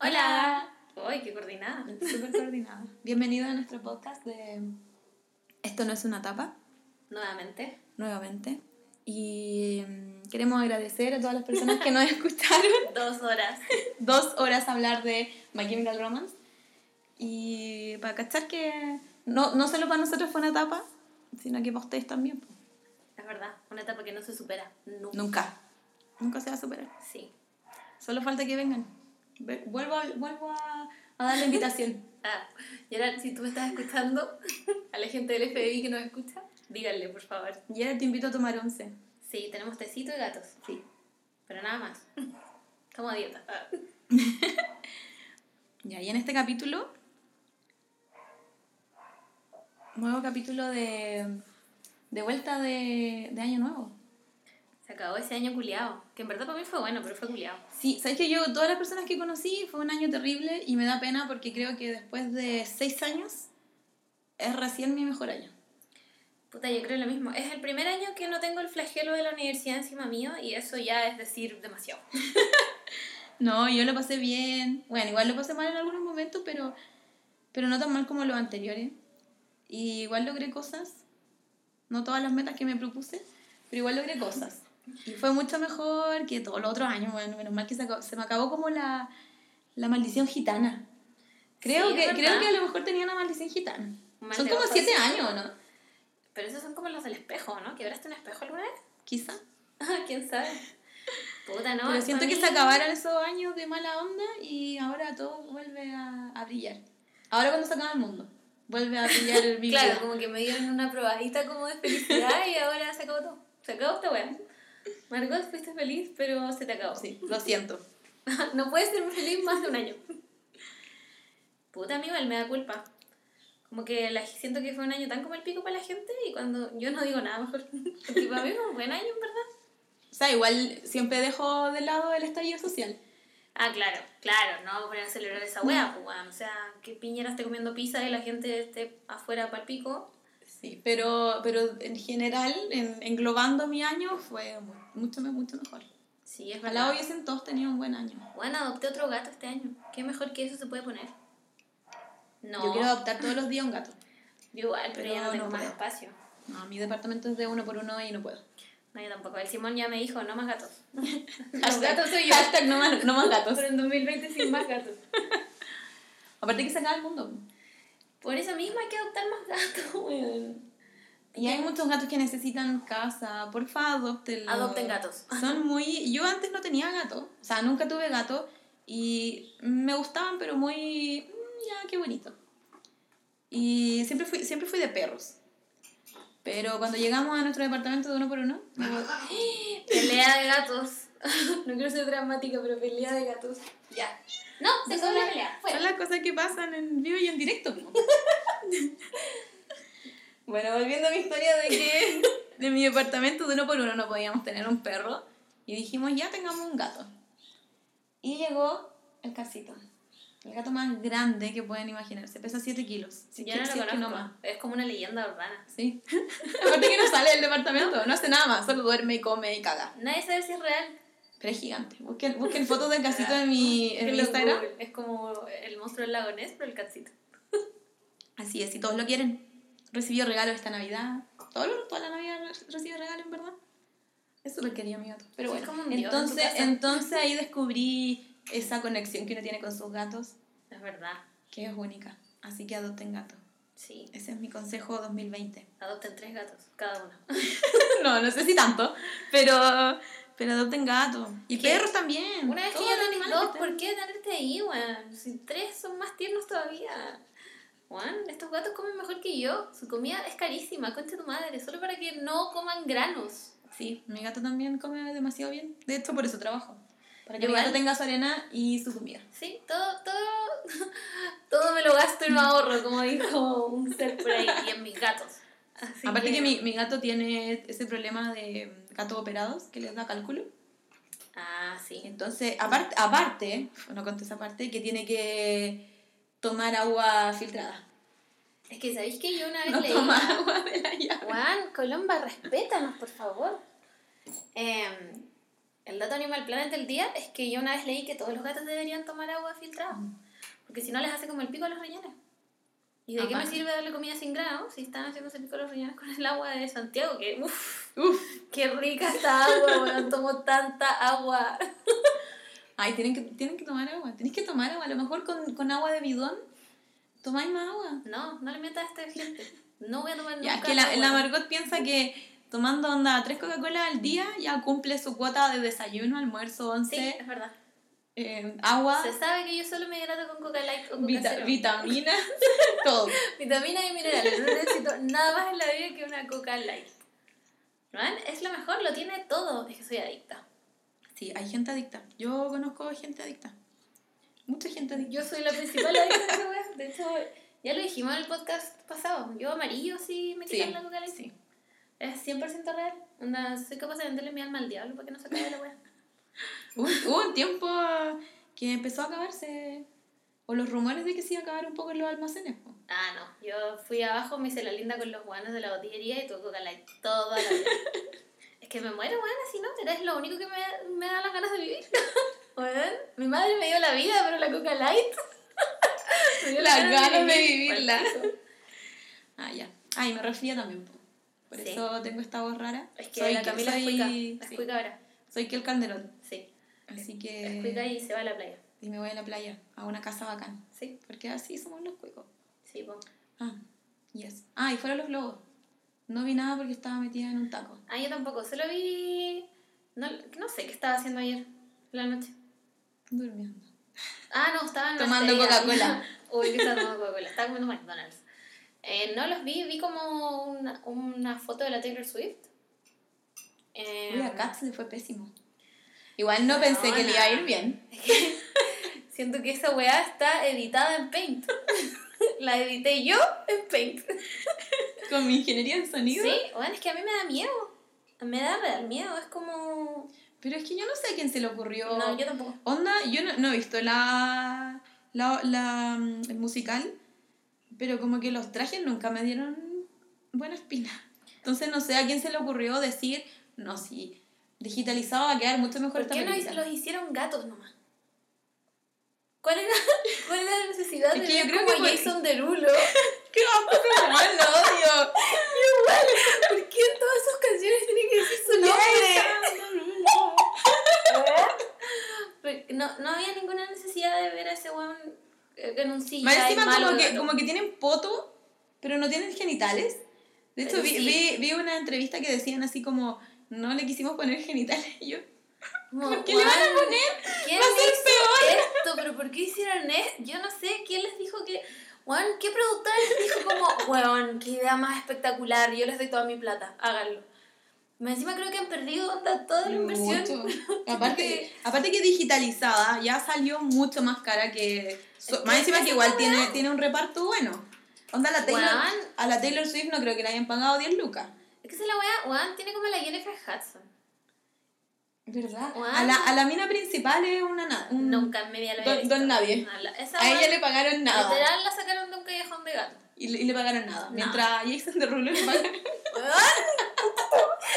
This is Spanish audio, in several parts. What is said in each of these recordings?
Hola. Uy, qué coordinada. Súper coordinada. Bienvenido a nuestro podcast de Esto no es una tapa, Nuevamente. nuevamente. Y mm, queremos agradecer a todas las personas que nos escucharon Dos horas. dos horas hablar de My Chemical Romance. Y para cachar que no, no solo para nosotros fue una etapa, sino que para ustedes también. Es verdad, una etapa que no se supera. Nunca. Nunca. Nunca se va a superar. Sí. Solo falta que vengan. Vuelvo, a- vuelvo a, a dar la invitación. Ah, y ahora, si tú me estás escuchando, a la gente del FBI que nos escucha, díganle, por favor. Y ahora te invito a tomar once. Sí, tenemos tecito y gatos. Sí. Pero nada más. Estamos a dieta. Ah. Ya, y en este capítulo, nuevo capítulo de, de vuelta de, de Año Nuevo. Se acabó ese año culiado. Que en verdad para mí fue bueno, pero fue culiado. Sí, sabes que yo, todas las personas que conocí, fue un año terrible y me da pena porque creo que después de seis años es recién mi mejor año. Puta, yo creo lo mismo. Es el primer año que no tengo el flagelo de la universidad encima mío y eso ya es decir demasiado. No, yo lo pasé bien. Bueno, igual lo pasé mal en algunos momentos, pero, pero no tan mal como los anteriores. Y igual logré cosas. No todas las metas que me propuse, pero igual logré cosas. Y fue mucho mejor que todos los otros años. Bueno, menos mal que se, acabó- se me acabó como la, la maldición gitana. Creo, Sí, que, creo que a lo mejor tenía una maldición gitana. Mal Son como siete años, ¿no? Pero esos son como los del espejo, ¿no? ¿Quebraste un espejo alguna vez? Quizá. Ah, ¿Quién sabe? Puta, no. pero siento pa' que mí- se acabaron esos años de mala onda y ahora todo vuelve a, a brillar. Ahora cuando se acaba el mundo, vuelve a brillar el mi Claro, como que me dieron una probadita como de felicidad y ahora se acabó todo. Se acabó esta weá. Margot, fuiste feliz, pero se te acabó. Sí, lo siento. no puedes ser feliz más de un año. Puta, a mí igual me da culpa. Como que la, siento que fue un año tan como el pico para la gente y cuando yo no digo nada mejor. Porque para mí fue un buen año, en verdad. O sea, igual siempre dejo de lado el estallido social. Ah, claro, claro, no vamos a celebrar esa wea, pues weón. O sea, que Piñera esté comiendo pizza y la gente esté afuera para el pico. Sí, pero, pero en general, en, englobando mi año, fue mu- mucho, mucho mejor. Sí, es Ojalá hubiesen todos tenido un buen año. Bueno, adopté otro gato este año. ¿Qué mejor que eso se puede poner? No, Yo quiero adoptar todos los días un gato. yo igual, pero, ya pero no tengo no más puedo. espacio. No, mi departamento es de uno por uno y no puedo. No, yo tampoco. El Simón ya me dijo, no más gatos. Los gatos soy yo. Hashtag no más, no más gatos. Pero en 2020 sin más gatos. Aparte que se acaba el mundo. Por eso mismo hay que adoptar más gatos, weón. Y hay muchos gatos que necesitan casa. Porfa, adoptenlos. Adopten gatos. Son muy... Yo antes no tenía gato. O sea, nunca tuve gato. Y me gustaban, pero muy... mm, Ya, qué bonito. Y siempre fui, siempre fui de perros. Pero cuando llegamos a nuestro departamento de uno por uno... Pelea de gatos. No quiero ser dramática, pero pelea de gatos. Ya. No, se acabó la pelea. Son las cosas que pasan en vivo y en directo. Bueno, volviendo a mi historia de que de mi departamento de uno por uno no podíamos tener un perro. Y dijimos, ya tengamos un gato. Y llegó el casito. El gato más grande que pueden imaginarse. Pesa 7 kilos. Si que- no si lo más. Es como una leyenda urbana. Sí. Aparte que no sale del departamento. No hace nada más. Solo duerme y come y caga. Nadie sabe si es real. Pero es gigante. Busquen, busquen fotos del casito en mi, en mi Instagram. Google. Es como el monstruo del lago Ness, pero el catcito. Así es, y todos lo quieren. Recibió regalos esta Navidad. Todo lo- toda la Navidad re- recibe regalos, en verdad. Es súper querido mi gato. Pero bueno, en entonces, entonces ahí descubrí esa conexión que uno tiene con sus gatos, Es verdad. que es única. Así que adopten gato. Sí. Ese es mi consejo 2020. Adopten tres gatos, cada uno. no, no sé si tanto, pero, pero adopten gato. Y ¿Qué? perros también. Una vez que ya tenés dos, ¿por qué tenerte ahí, weón? Si tres son más tiernos todavía. Juan, estos gatos comen mejor que yo. Su comida es carísima, concha tu madre, solo para que no coman granos. Sí, mi gato también come demasiado bien. De hecho, por eso trabajo. Para que Yo mi gato igual. tenga su arena y su comida. Sí, todo, todo, todo me lo gasto y no ahorro, como dijo un ser por ahí, y en mis gatos. Así Aparte que mi, mi gato tiene ese problema de gatos operados que les da cálculo. Ah, sí. Entonces, aparte, aparte, no conté esa parte, que tiene que tomar agua filtrada. Es que, ¿sabéis que yo una vez No leí... toma agua de la llave. Juan, Colomba, respétanos, por favor. Eh, El dato Animal Planet del día es que yo una vez leí que todos los gatos deberían tomar agua filtrada. Porque si no les hace como el pico a los riñones. ¿Y de qué me sirve darle comida sin grano si están haciendo ese pico a los riñones con el agua de Santiago? Que uff, Uf. qué rica esta agua, weón. Tomo tanta agua. Ay, tienen que, tienen que tomar agua. Tienes que tomar agua. A lo mejor con, con agua de bidón tomáis más agua. No, no le metas a esta gente. No voy a tomar Ya, nunca que la, agua. la Margot piensa que tomando onda tres Coca-Cola al día ya cumple su cuota de desayuno, almuerzo, once, Sí, es verdad. eh, agua, Se sabe que yo solo me hidrato con Coca Light o Coca vita- Cero. vitaminas, todo. Vitaminas y minerales. No necesito nada más en la vida que una Coca Light. ¿No? Es lo mejor, lo tiene todo. Es que soy adicta. Sí, hay gente adicta. Yo conozco gente adicta. Mucha gente adicta. Yo soy la principal adicta de esa wea. De hecho, ya lo dijimos en el podcast pasado. Yo amarillo sí me quitan la Coca sí. Es 100% real. Onda, soy capaz de venderle mi alma al diablo para que no se acabe la wea. Hubo, un tiempo que empezó a acabarse, o los rumores de que se iba a acabar un poco en los almacenes. po. Ah, no. Yo fui abajo, me hice la linda con los guanos de la botillería y tuve Coca Light toda la vida. es que me muero, weón, así no. Eres lo único que me, me da las ganas de vivir. Mi madre me dio la vida, pero la Coca Light. me dio Las ganas de vivirla. Palpico. Ah, ya. Ay, me resfría también. po. Por Sí. eso tengo esta voz rara. Es que soy, la Camila es cuica. Es cuica ahora. soy que el Calderón. Sí. Así Es cuica que... y se va a la playa. Y me voy a la playa, a una casa bacán. Sí. Porque así somos los cuicos. Sí, po. Ah, yes. Ah, y fueron los globos. No vi nada porque estaba metida en un taco. Ah, yo tampoco. Solo vi. No, no sé qué estaba haciendo ayer. La noche. Durmiendo. Ah, no, estaba en Tomando. Coca-Cola. Uy, que estaba tomando Coca-Cola. Estaba comiendo McDonald's. Eh, no los vi, vi como una, una foto de la Taylor Swift. Eh, Uy, a Cats le fue pésimo. Igual no pensé que le iba a ir bien. Siento que esa weá está editada en Paint. la edité yo en Paint. Con mi ingeniería en sonido. Sí, bueno, es que a mí me da miedo. Me da real miedo, es como... Pero es que yo no sé a quién se le ocurrió. No, yo tampoco. Onda, yo no, no he visto la, la, la, mm, el musical, pero como que los trajes nunca me dieron buena espina. Entonces no sé a quién se le ocurrió decir, no, si digitalizado va a quedar mucho mejor ¿Por esta qué no los hicieron gatos nomás? ¿Cuál era, cuál era la necesidad Es de ver como que Jason Derulo? ¡Qué man, lo odio! Igual, ¿por qué en todas sus canciones tiene que decir su nombre? No, no había ninguna necesidad de ver a ese weón eh, en un CGI Más encima como que, como que tienen poto, pero no tienen genitales. De hecho, vi, sí. vi, vi una entrevista que decían así como, no le quisimos poner genitales. Y yo, Como, ¿por qué le van a poner? ¿Quién Va a ser hizo esto? ¿Pero por qué hicieron esto? Yo no sé, ¿quién les dijo que... Weón, ¿qué productora les dijo como, weón, qué idea más espectacular, yo les doy toda mi plata, háganlo? Más Encima creo que han perdido onda, toda la inversión. Mucho. aparte, aparte que digitalizada ya salió mucho más cara que... so- más encima que igual tiene, tiene un reparto bueno. Onda, la Taylor, Weón. a la Taylor Swift no creo que le hayan pagado 10 lucas. Es que esa es la weá, weón, tiene como la Jennifer Hudson. ¿Verdad? A la, a la mina principal es una... na- un- Nunca en media la había visto. don nadie. La- Esa A ella le pagaron nada. Literal la sacaron de un callejón de gato. Y le, y le pagaron nada. No. Mientras a Jason Derulo le pagaron...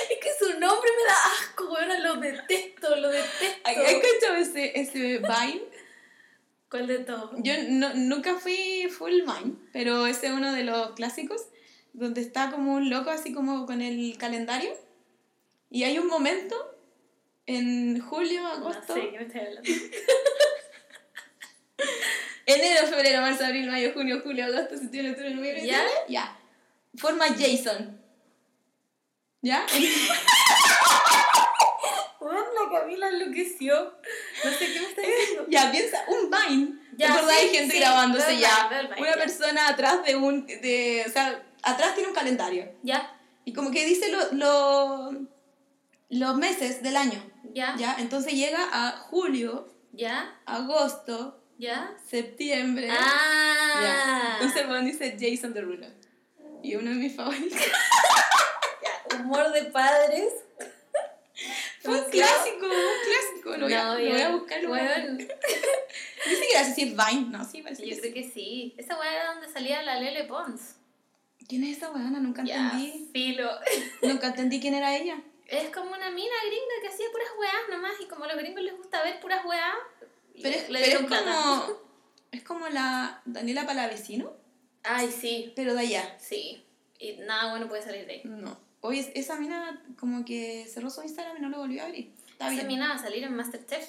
Es que su nombre me da asco, weón, lo detesto, lo detesto. ¿Has escuchado ese, ese Vine? ¿Cuál de todos? Yo no, nunca fui full Vine, pero ese es uno de los clásicos, donde está como un loco así como con el calendario. Y hay un momento en julio, agosto, No sé, ¿qué me estás hablando? enero, febrero, marzo, abril, mayo, junio, julio, agosto, septiembre, octubre, noviembre, ¿Ya? Ya. Forma Jason. ¿Ya? La Camila enloqueció. No sé qué me está diciendo. Ya, piensa, un Vine. Ya, ¿Te acordás? sí, Hay gente sí, grabándose ya. Vine, Vine, Una ya. persona atrás de un. De, o sea, atrás tiene un calendario. Ya, Y como que dice lo, lo- los meses del año. ya, ¿Ya? Entonces llega a julio, ya, agosto, ya. septiembre. Ya. Ah. Entonces el weón dice Jason Derulo. Y uno de mis favoritos. Humor de padres. Fue un clásico, un clásico. Lo voy, No, a ya. Lo voy a buscar. Ni siquiera sé si es Vine. No, sí, parece Yo que creo sí. que sí. Esa weá era donde salía la Lele Pons. ¿Quién es esa weona? Nunca Ya, entendí. filo. Nunca entendí quién era ella. Es como una mina gringa que hacía puras weas nomás y como a los gringos les gusta ver puras weas, Pero es, le pero es como. Es como la Daniela Palavecino, Ay, sí, pero de allá. sí. Y nada bueno puede salir de ahí. No. Oye, esa mina como que cerró su Instagram y no lo volvió a abrir. Está Esa bien. mina va a salir en Masterchef.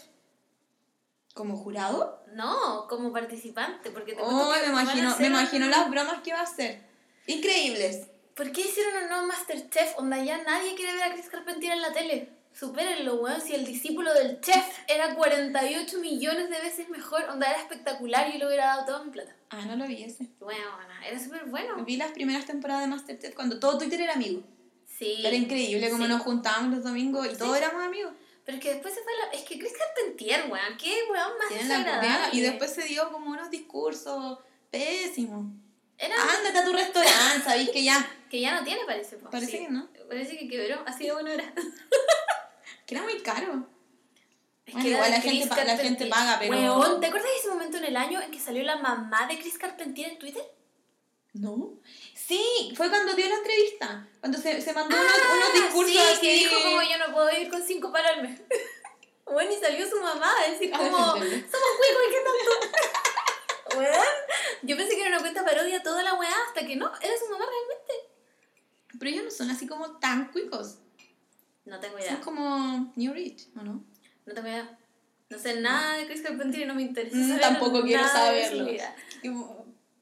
¿Como jurado? No, como participante, porque te Oh, me imagino, me imagino las bromas que va a hacer. Increíbles. ¿Por qué hicieron un nuevo Masterchef? Onda ya nadie quiere ver a Chris Carpentier en la tele. Supérenlo, weón. Si el discípulo del chef era 48 millones de veces mejor, onda era espectacular y yo le hubiera dado toda mi plata. Ah, no lo vi ese. Bueno, era súper bueno. Vi las primeras temporadas de Masterchef cuando todo Twitter era amigo. Sí. Era increíble como Sí. nos juntábamos los domingos y todos éramos amigos. Pero es que después se fue la... Es que Chris Carpentier, weón. Qué weón más desagradable. y después se dio como unos discursos pésimos. Era... Ándate a tu restaurante, sabéis que ya. Que ya no tiene, parece. Parece Sí. que no. Parece que quebró. Así de bueno era. Que era muy caro. Es Bueno, era igual la gente pa- la gente paga, pero- Weón, ¿te acuerdas de ese momento en el año en que salió la mamá de Chris Carpentier en Twitter? ¿No? Sí, fue cuando dio la entrevista. Cuando se, se mandó unos, unos Ah, discursos sí, así. que dijo como yo no puedo vivir con cinco para. Bueno, y salió su mamá a decir A como, somos cuicos, ¿qué tanto? Yo pensé que era una cuenta parodia toda la weá, hasta que no, era su mamá realmente. Pero ellos no son así como tan cuicos. No tengo Son idea, como New Rich, ¿o no? no tengo idea. No sé nada de Chris Carpentier y no me interesa Mm, tampoco quiero saberlo.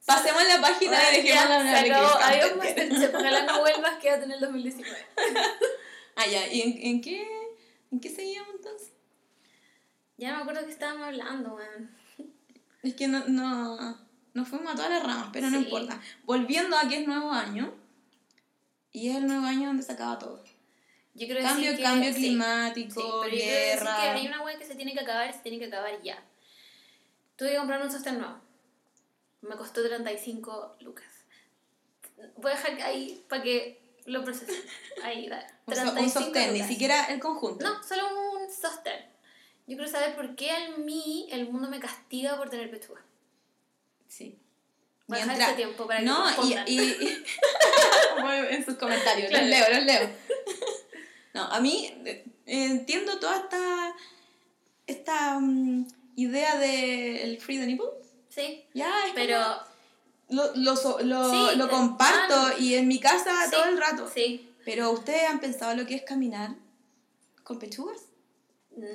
Pasemos la página Bueno, y dejemos ya, de. Chris Adiós, Carpenter. Masterchef. Ojalá no vuelvas, quédate en el 2019. Ah, ya. ¿Y en, en qué, en qué seguíamos entonces? Ya no me acuerdo que estábamos hablando, weón. Es que no, no, nos fuimos a todas las ramas, pero no Sí. importa. Volviendo a que es nuevo año, y es el nuevo año donde se acaba todo. Yo quiero Cambio, que, cambio sí, climático, Sí, decir guerra. que hay una weá que se tiene que acabar y se tiene que acabar ya. Tuve que comprar un sostén nuevo. Me costó 35 lucas. Voy a dejar ahí para que lo procesen. Ahí, so- 35 un sostén, ni lucas. siquiera el conjunto. No, solo un sostén. Yo quiero saber por qué a mí el mundo me castiga por tener pechuga. Sí. Voy a dejar ese tiempo para que no, y, y, y- en sus comentarios, Claro. los leo, los leo. No, a mí eh, entiendo toda esta, esta mm, idea del free the nipple. Sí, Ya, es pero... como- lo, lo, lo, Sí, lo comparto ah, y en mi casa sí, todo el rato. Sí. Pero ¿ustedes han pensado lo que es caminar con pechugas?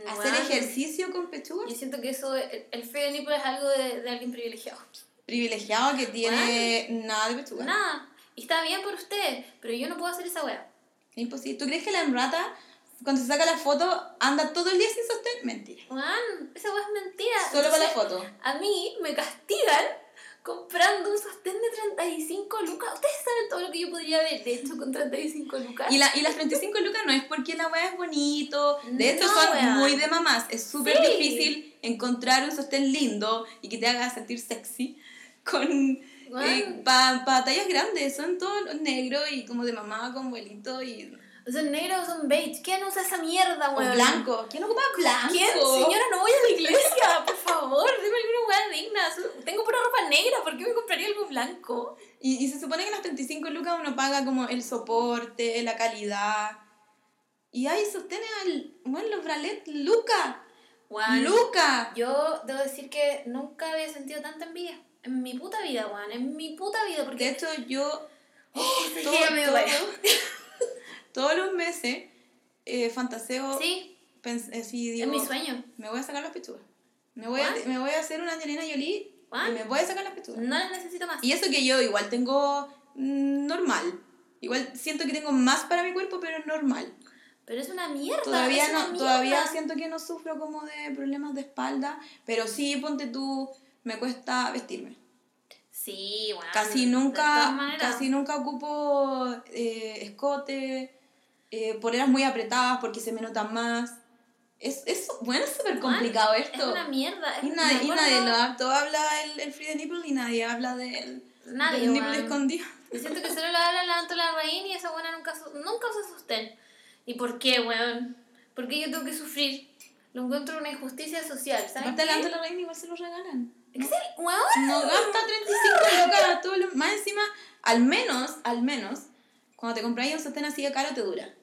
¿Hacer ejercicio con pechugas? Yo siento que eso, el el free nipple es algo de, de alguien privilegiado. Privilegiado que tiene nada de pechuga. Nada. Y está bien por usted, pero yo no puedo hacer esa wea. Es imposible. ¿Tú crees que la emrata, cuando se saca la foto, anda todo el día sin sostén? Mentira. Weón, esa wea es mentira. Solo para la Entonces, foto. A mí me castigan comprando un sostén de 35 lucas. Ustedes saben todo lo que yo podría haber hecho con 35 lucas. Y, la, y las 35 lucas no es porque la weá es bonito. De hecho, No, son muy de mamás. Es súper Sí. difícil encontrar un sostén lindo y que te haga sentir sexy con Weón. para tallas grandes. Son todos negros y como de mamá con abuelito y ¿Son negros o son beige? ¿Quién usa esa mierda, o weón? blanco. ¿Quién ocupa blanco? ¿Quién? Señora, no voy a la iglesia, por favor, dime alguna weá digna. Tengo pura ropa negra, ¿por qué me compraría algo blanco? Y, y se supone que en las 35 lucas uno paga como el soporte, la calidad. Y ahí sostiene al. Bueno, los bralets, Luca. Luca. Yo debo decir que nunca había sentido tanta envidia. En mi puta vida, weón. En mi puta vida. De Porque. hecho, yo. Sí, todo- todo- todos los meses eh, fantaseo. Sí, eh, es mi sueño. Me voy a sacar las pechugas. Me voy, a, me voy a hacer una Angelina Jolie ¿What? y me voy a sacar las pechugas. No las necesito más. Y eso que yo igual tengo mm, normal. Igual siento que tengo más para mi cuerpo, pero es normal. Pero es una mierda. Todavía no, mierda. todavía siento que no sufro como de problemas de espalda, pero sí, ponte tú, me cuesta vestirme. Sí, weón. Casi nunca, casi nunca ocupo eh, escote, eh, poleras muy apretadas porque se me notan más. Es, es bueno, es súper complicado Weón, esto. Es una mierda. Y es- nadie, y nadie lo habla, el, el free the nipple y nadie habla del, Nadie, del nipple escondido. Yo siento que solo lo habla la Antola Rain y esa buena nunca, nunca usa sostén. ¿Y por qué, weón? ¿Por qué yo tengo que sufrir? Lo encuentro una injusticia social, ¿sabes? Aparte, la reina igual se lo regalan. ¿En serio? Weón. No gasta 35 lucas todo lo más encima, al menos, al menos, cuando te compras un sostén así de caro te dura.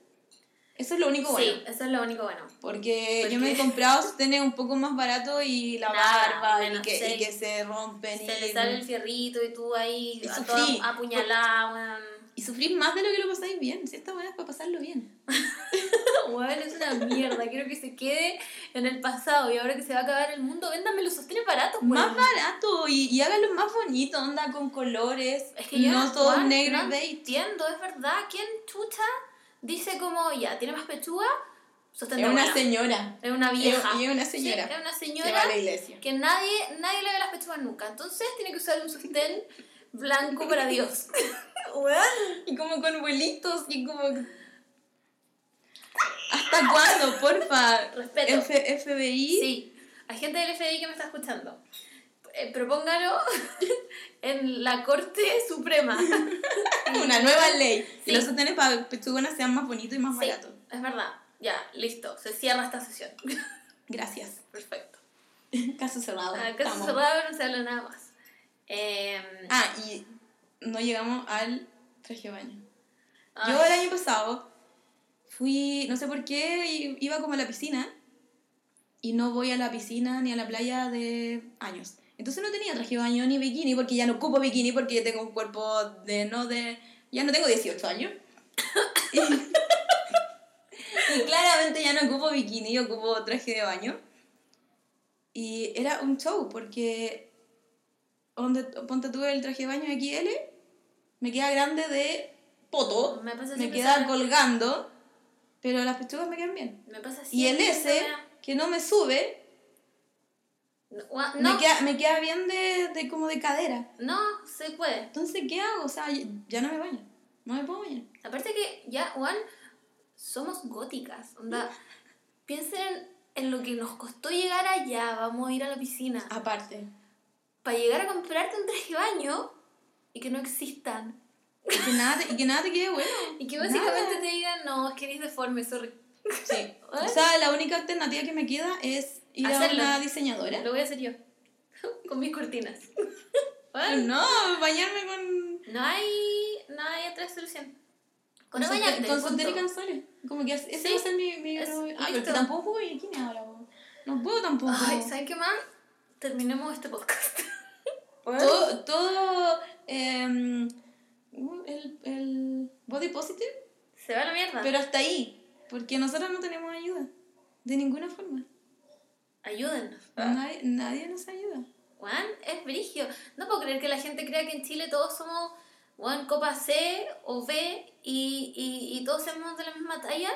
Eso es lo único bueno. Sí, eso es lo único bueno. Porque, ¿Por yo me he comprado sostenes un poco más barato y la Nada, barba y que, y seis. que se rompen. Se y, le sale el fierrito y tú ahí Y sufrí. todo apuñalada, y sufrís más de lo que lo pasáis bien. Si esta buena es para pasarlo bien. Weón, es una mierda. Quiero que se quede en el pasado y ahora que se va a acabar el mundo, véndame los sostenes baratos, weón. Más barato y, y háganlo más bonito, onda con colores. Es que yo no todo weón, negro no y entiendo, es verdad. ¿Quién chucha dice como, ya, tiene más pechuga? Sostén Es una señora. Es una vieja. Y es una Sí, señora. es una Se va señora a la iglesia. que nadie, nadie le ve las pechugas nunca. Entonces tiene que usar un sostén blanco para Dios. Y como con vuelitos y como... ¿Hasta cuándo, porfa? Respeto. F- FBI. Sí, hay gente del FBI que me está escuchando. Eh, propóngalo en la Corte Suprema. Una nueva ley. Sí. Que los sostenes para pechugonas sean más bonitos y más Sí, baratos. es verdad. Ya, listo. Se cierra esta sesión. Gracias. Perfecto. Caso cerrado. Ah, Caso Estamos. cerrado, no se habla nada más. Em, Ah, y no llegamos al traje de baño. ay, Yo el año pasado fui, no sé por qué, iba como a la piscina y no voy a la piscina ni a la playa de años. Entonces no tenía traje de baño ni bikini porque ya no ocupo bikini porque ya tengo un cuerpo de no de... Ya no tengo 18 años. y, y claramente ya no ocupo bikini, ocupo traje de baño. Y era un show porque donde ponte tú el traje de baño XL, me queda grande de poto, Me me queda esa- colgando, pero las pechugas me quedan bien. me pasa Y el S, que no me sube, No, me, queda, me queda bien de, de como de cadera. no se puede. Entonces, ¿qué hago? O sea, ya- no me baño. No me puedo bañar. Aparte que ya, Juan, somos góticas. Onda, piensen en lo que nos costó llegar allá. Vamos a ir a la piscina. Aparte. Para llegar a comprarte un traje de baño y que no existan. Y que nada te, y que nada te quede bueno. Y que básicamente Nada. te digan, no, es que eres deforme, sorry. Sí. O sea, la única alternativa que me queda es ir Hacerlo. a una diseñadora. Lo voy a hacer yo. Con mis cortinas. No, bañarme con... no hay, no hay otra solución. Con, Con, bañarte, con y calzones. Como que ese Sí, va a ser mi... mi es- ah, pero que tampoco puedo bikini ahora. po. No puedo tampoco. Ay, ¿saben qué más? Terminemos este podcast. todo, todo em, el, el body positive, Se va a la mierda. pero hasta ahí, porque nosotros no tenemos ayuda, de ninguna forma. Ayúdennos. Nadie, nadie nos ayuda. Juan, es brigio. No puedo creer que la gente crea que en Chile todos somos Juan, copa C o B y, y, y todos somos de la misma talla.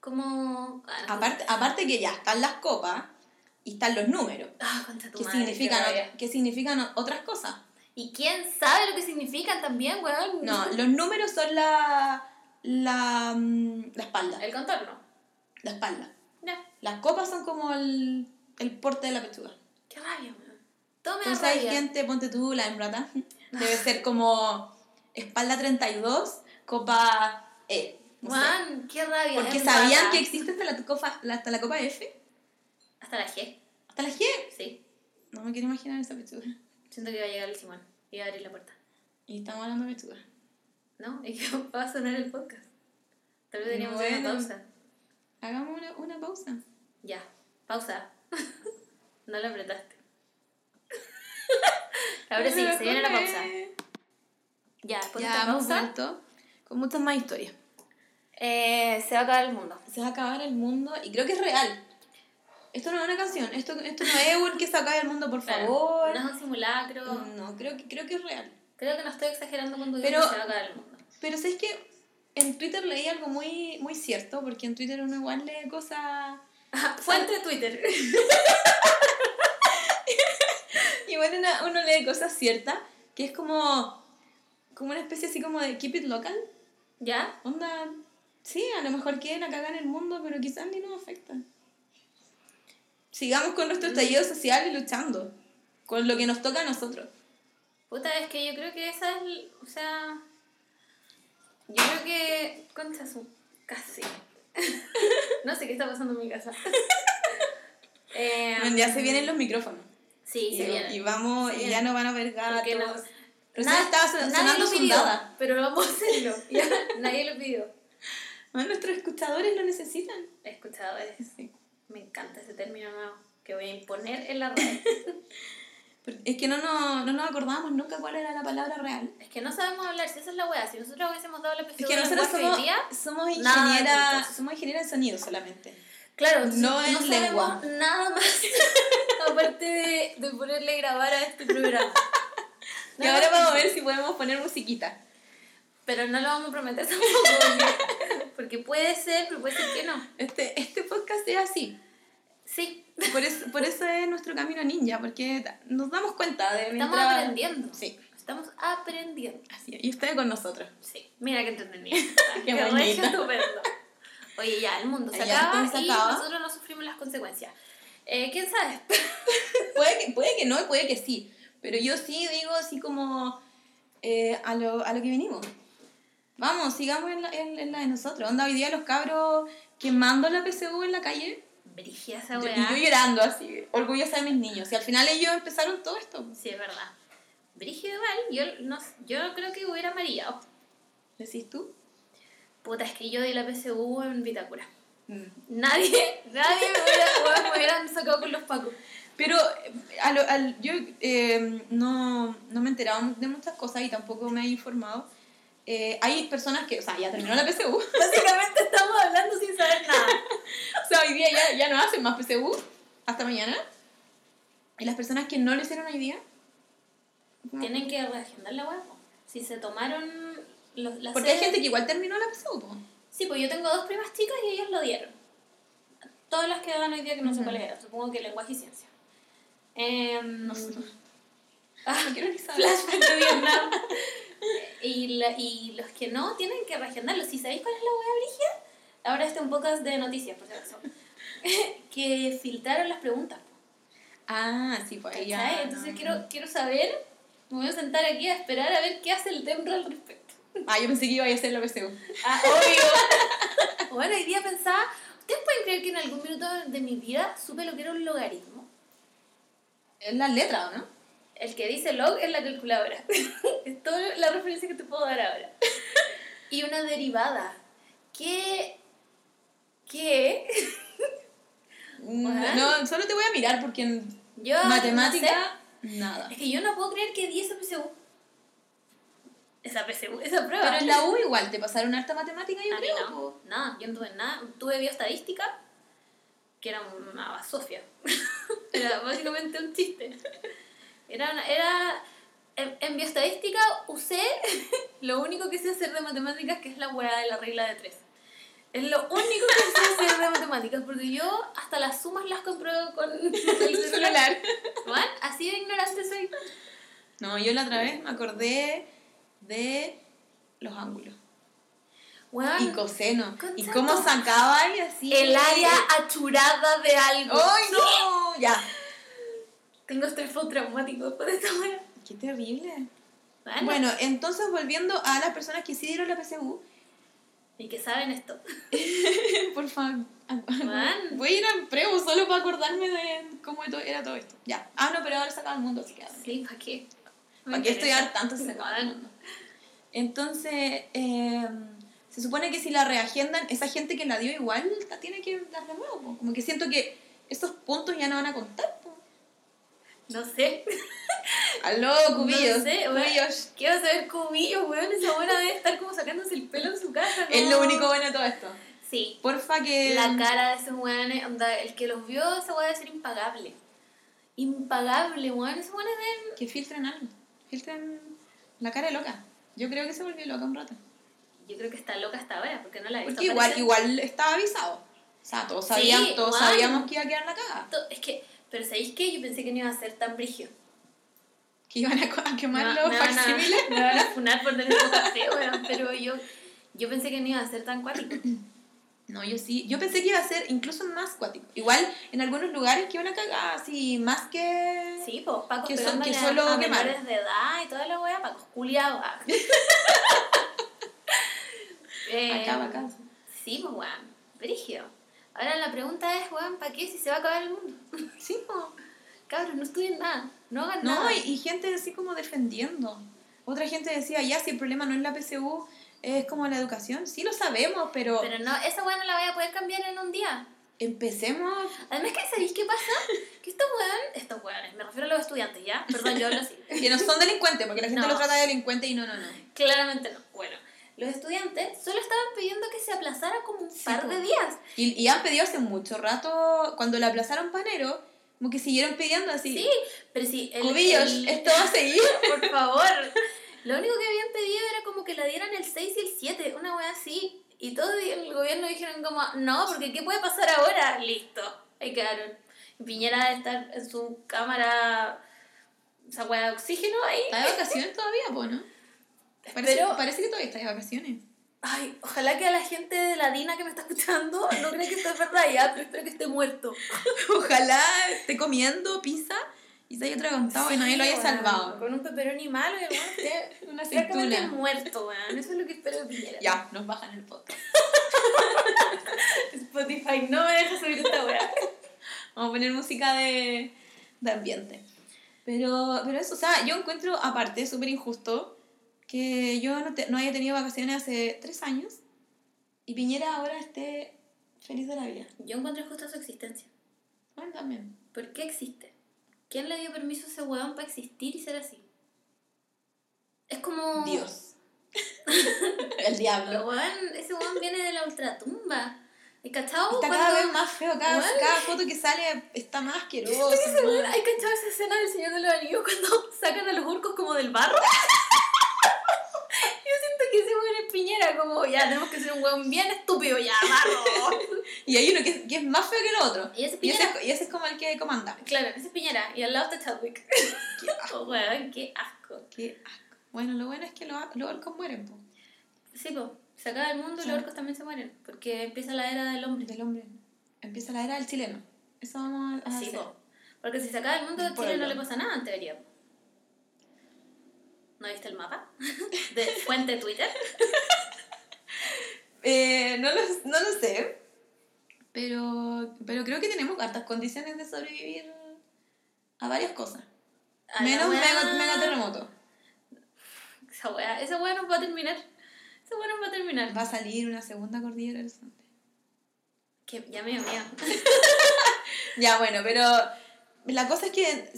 Como. Ah, no. Aparte, aparte que ya están las copas y están los números, Ah, tu que madre, significan, que significan otras cosas. ¿Y quién sabe lo que significan también, weón? No, los números son la, la, mm, la espalda. El contorno. La espalda. Ya. Las copas son como el, el porte de la pechuga. Qué rabia, me da Entonces hay rabia. gente, ponte tú, la hembrata, debe ser como espalda 32, copa E. no sé. Juan, qué rabia. Porque es sabían que existe hasta la, copa, hasta la copa F, Hasta la G. hasta la G. Sí. No me quiero imaginar esa pechuga. Siento que va a llegar el Simón y va a abrir la puerta. Y estamos hablando de pechuga. ¿No? Y que va a sonar el podcast. Tal vez deberíamos hacer una Bueno. pausa. Hagamos una, una pausa. Ya, pausa. no lo apretaste. Ahora sí, se viene la pausa. Ya, después de Ya esta hemos pausa, vuelto con muchas más historias. eh, se va a acabar el mundo. Se va a acabar el mundo y creo que es real. Esto no es una canción, esto, esto no es un que se acabe el mundo, por favor. No es un simulacro. No, creo que, creo que es real. Creo que no estoy exagerando cuando digo que se va a acabar el mundo. Pero sabes que en Twitter leí algo muy, muy cierto, porque en Twitter uno igual lee cosas. Fuente de Twitter. Igual una- uno lee cosas ciertas, que es como, como una especie así como de keep it local. ¿Ya? Onda, sí, a lo mejor quieren cagar en el mundo, pero quizás ni nos afecta. Sigamos con nuestro estallido social y luchando, con lo que nos toca a nosotros. Puta, es que yo creo que esa es. O sea. Yo creo que. Concha su. Casi. No sé qué está pasando en mi casa. eh, Bueno, ya se vienen los micrófonos. Sí, y, se vienen. y vamos, y ya no van a ver gatos. no- Nadie- estaba nadie sonando lo pidió, sondada. pero vamos a hacerlo. Ya, nadie lo pidió. Bueno, nuestros escuchadores lo necesitan. Escuchadores. Sí. Me encanta ese término nuevo que voy a imponer en la red. Es que no nos, no nos acordábamos nunca cuál era la palabra real. es que no sabemos hablar, si esa es la wea. Si nosotros hubiésemos dado la Es que nosotros somos, día, somos ingeniera, somos ingeniera en sonido solamente. claro, no en sabemos lengua. nada más aparte de, de ponerle grabar a este programa. Y No, ahora no, vamos a ver si podemos poner musiquita. Pero no lo vamos a prometer tampoco. Porque, porque puede ser, pero puede ser que no. Este, este podcast es así. Sí, Por eso, por eso es nuestro camino ninja, porque nos damos cuenta de estamos mientras- aprendiendo. Sí, Estamos aprendiendo. así es. Y ustedes con nosotros. Sí, mira qué entretenido. Qué bonito. estupendo. Oye, ya, el mundo se acaba y acaba. nosotros no sufrimos las consecuencias. Eh, ¿Quién sabe? Puede que, puede que no y puede que sí. Pero yo sí digo así como eh, a, lo, a lo que venimos. Vamos, sigamos en la, en, en la de nosotros. Onda, hoy día los cabros quemando la PSU en la calle. Brigia esa weá. y yo llorando así, orgullosa de mis niños. Y al final ellos empezaron todo esto. Sí, es verdad. Brígido igual, yo, no, yo creo que hubiera amarillado. ¿Decís tú? Puta, es que yo di la PSU en Vitacura. Mm. Nadie, nadie me hubiera, me hubieran sacado con los pacos. Pero a lo- al- yo eh, no, no me he enterado de muchas cosas y tampoco me he informado. Eh, hay personas que, o sea, ya terminó la PSU. Básicamente estamos hablando sin saber nada. o sea, hoy día ya, ya no hacen más PSU. Hasta mañana. Y las personas que no lo hicieron hoy día. Tienen que reagendar la web. Si se tomaron los, las Porque hay gente que igual terminó la PSU. po. Sí, pues yo tengo dos primas chicas y ellos lo dieron. Todas las que dan hoy día que no sé Ujú. cuáles eran, supongo que lenguaje y ciencia. Em, No sé. ah, No quiero ni saber. flashback de Vietnam. y, la- y los que no tienen que reagendarlo. Si sabéis cuál es la hueá brigia, ahora este un podcast de noticias, por si acaso. que filtraron las preguntas. Ah, sí, pues ya. Entonces quiero, quiero saber, me voy a sentar aquí a esperar a ver qué hace el TEMRA al respecto. Ah, yo pensé que iba a hacer la PSU. Ah, obvio. bueno, hoy día pensaba, ¿ustedes pueden creer que en algún minuto de mi vida supe lo que era un logaritmo? Es la letra, ¿o no? El que dice log es la calculadora. es toda la referencia que te puedo dar ahora. Y una derivada. ¿Qué? ¿Qué? Bueno. No, solo te voy a mirar porque en Yo matemática, no sé. nada. Es que yo no puedo creer que di esa PSU. Esa PSU, esa prueba. Pero en la U igual te pasaron harta matemática, yo A mí creo. no. po. Nada, yo no tuve nada. Tuve bioestadística, que era una basofia. era básicamente un chiste. Era, era en, en bioestadística usé lo único que sé hacer de matemáticas, que es la weá de la regla de tres. Es lo único que sé hacer de matemáticas, porque yo hasta las sumas las compruebo con el celular. ¿What? Así de ignorante soy. No, yo la otra vez me acordé de los ángulos. Weón, Y coseno. Y cómo sacaba y así. el área achurada de algo. ¡Ay, no! Ya. Tengo estrés traumático después de esta weá. Qué terrible. Bueno, Bueno, entonces volviendo a las personas que sí dieron la PSU, y que saben esto. por favor. Man. Voy a ir al preu solo para acordarme de cómo era todo esto. Ya. Ah, no, pero ahora se acaba el mundo, así que. Sí, ¿para qué? ¿Para qué estudiar tanto si se acaba el mundo? Entonces, eh, se supone que si la reagendan, esa gente que la dio igual la tiene que dar de nuevo. Como que siento que esos puntos ya no van a contar. No sé. Aló, cubillos. No sé, weón. cubillos. Quiero saber cubillos, weón. Esa buena debe estar como sacándose el pelo en su casa. Es ¿no? lo único bueno de todo esto. Sí. Porfa que... La cara de esos weones, onda, el que los vio, esa weá debe ser impagable. Impagable, weón. Esos weones deben. Que filtren algo. Filtren la cara de loca. Yo creo que se volvió loca un rato. Yo creo que está loca hasta ahora, porque no la he visto. Porque igual, aparecer. igual estaba avisado. O sea, todos, sabían, Sí, todos sabíamos que iba a quedar la caga. Es que, pero ¿sabéis qué? Yo pensé que no iba a ser tan brígido. Que iban a, co- a quemar Me- van a-. Me van a funar por tener un weón. Pero yo, yo pensé que no iba a ser tan cuático. No, yo sí. Yo pensé que iba a ser incluso más cuático. Igual en algunos lugares que iban a cagar así, más que. Sí, pues Paco Que so- pegándole que solo a menores de edad y toda la wea, Paco culiado. ah. Eh, Acá, acá. Sí, pues weón, brígido. Ahora la pregunta es, weón, ¿para qué si se va a acabar el mundo? Sí, po. Cabros, no estudien nada, no hagan No, nada. y, y gente así como defendiendo. Otra gente decía, ya, si el problema no es la PSU, es como la educación. Sí lo sabemos, pero, Pero no, esa weá no la voy a poder cambiar en un día. empecemos... Además que, ¿sabéis qué pasa? Que estos weón, estos weones, me refiero a los estudiantes, ¿ya? Perdón, yo hablo así. Que no son delincuentes, porque la gente No. los trata de delincuente y no, no, no. Claramente no. Bueno, los estudiantes solo estaban pidiendo que se aplazara como un par po. de días. Y, y han pedido hace mucho rato, cuando la aplazaron panero, como que siguieron pidiendo así. Sí, pero sí. El, Cubillos, el- esto va a seguir. Por favor. Lo único que habían pedido era como que la dieran el 6 y el 7, una wea así. Y todo el gobierno dijeron como, no, porque ¿qué puede pasar ahora? Listo, ahí quedaron. Y Piñera de estar en su cámara, esa wea de oxígeno ahí. Está de vacaciones todavía, po, ¿no? Parece, Pero- parece que todavía está de vacaciones. Ay, ojalá que a la gente de la DINA que me está escuchando no crea que esto es verdad ya, pero espero que esté muerto. Ojalá esté comiendo pizza y se haya atragantado y nadie lo haya Sí, salvado. Con un pepperoni malo y weón esté Una aceituna. muerto, weón. Eso es lo que espero de Piñera. Ya, nos bajan el podcast. Spotify no me deja subir esta weá. Vamos a poner música de, de ambiente. Pero, pero eso, o sea, yo encuentro aparte súper injusto que yo no, te- no haya tenido vacaciones hace tres años y Piñera ahora esté feliz de la vida. Yo encuentro justa su existencia. Bueno, también. ¿Por qué existe? ¿Quién le dio permiso a ese weón para existir y ser así? Es como... Dios. el diablo. Weón, ese weón viene de la ultratumba. ¿Y cachado? Está cada vez más feo, cada, cada foto que sale está más asqueroso. ¿Hay cachado esa escena del Señor de los Anillos cuando sacan a los orcos como del barro? Que weón es piñera, como ya tenemos que ser un weón bien estúpido, ya, barro. Y hay uno que, que es más feo que el otro. Y ese Y ese, piñera. y ese es como el que comanda. Claro, ese es piñera. Y al lado está Chadwick. Qué asco. Oh, weón, qué asco. Qué asco. Bueno, lo bueno es que los, los orcos mueren, po, Sí, pues, se acaba el mundo y Sí. los orcos también se mueren. Porque empieza la era del hombre. del hombre. Empieza la era del chileno. Eso vamos a Sí, po. Porque si se acaba el mundo, a El Chile no le pasa nada en teoría. ¿No viste el mapa? De fuente Twitter. Eh, no, lo, no lo sé. Pero, pero creo que tenemos hartas condiciones de sobrevivir a varias cosas. A Menos wea- mega, mega terremoto. Esa wea, esa wea nos va a terminar. Esa wea nos va a terminar. Va a salir una segunda cordillera del Sante. Que ya me dio miedo. Ya, bueno, pero la cosa es que,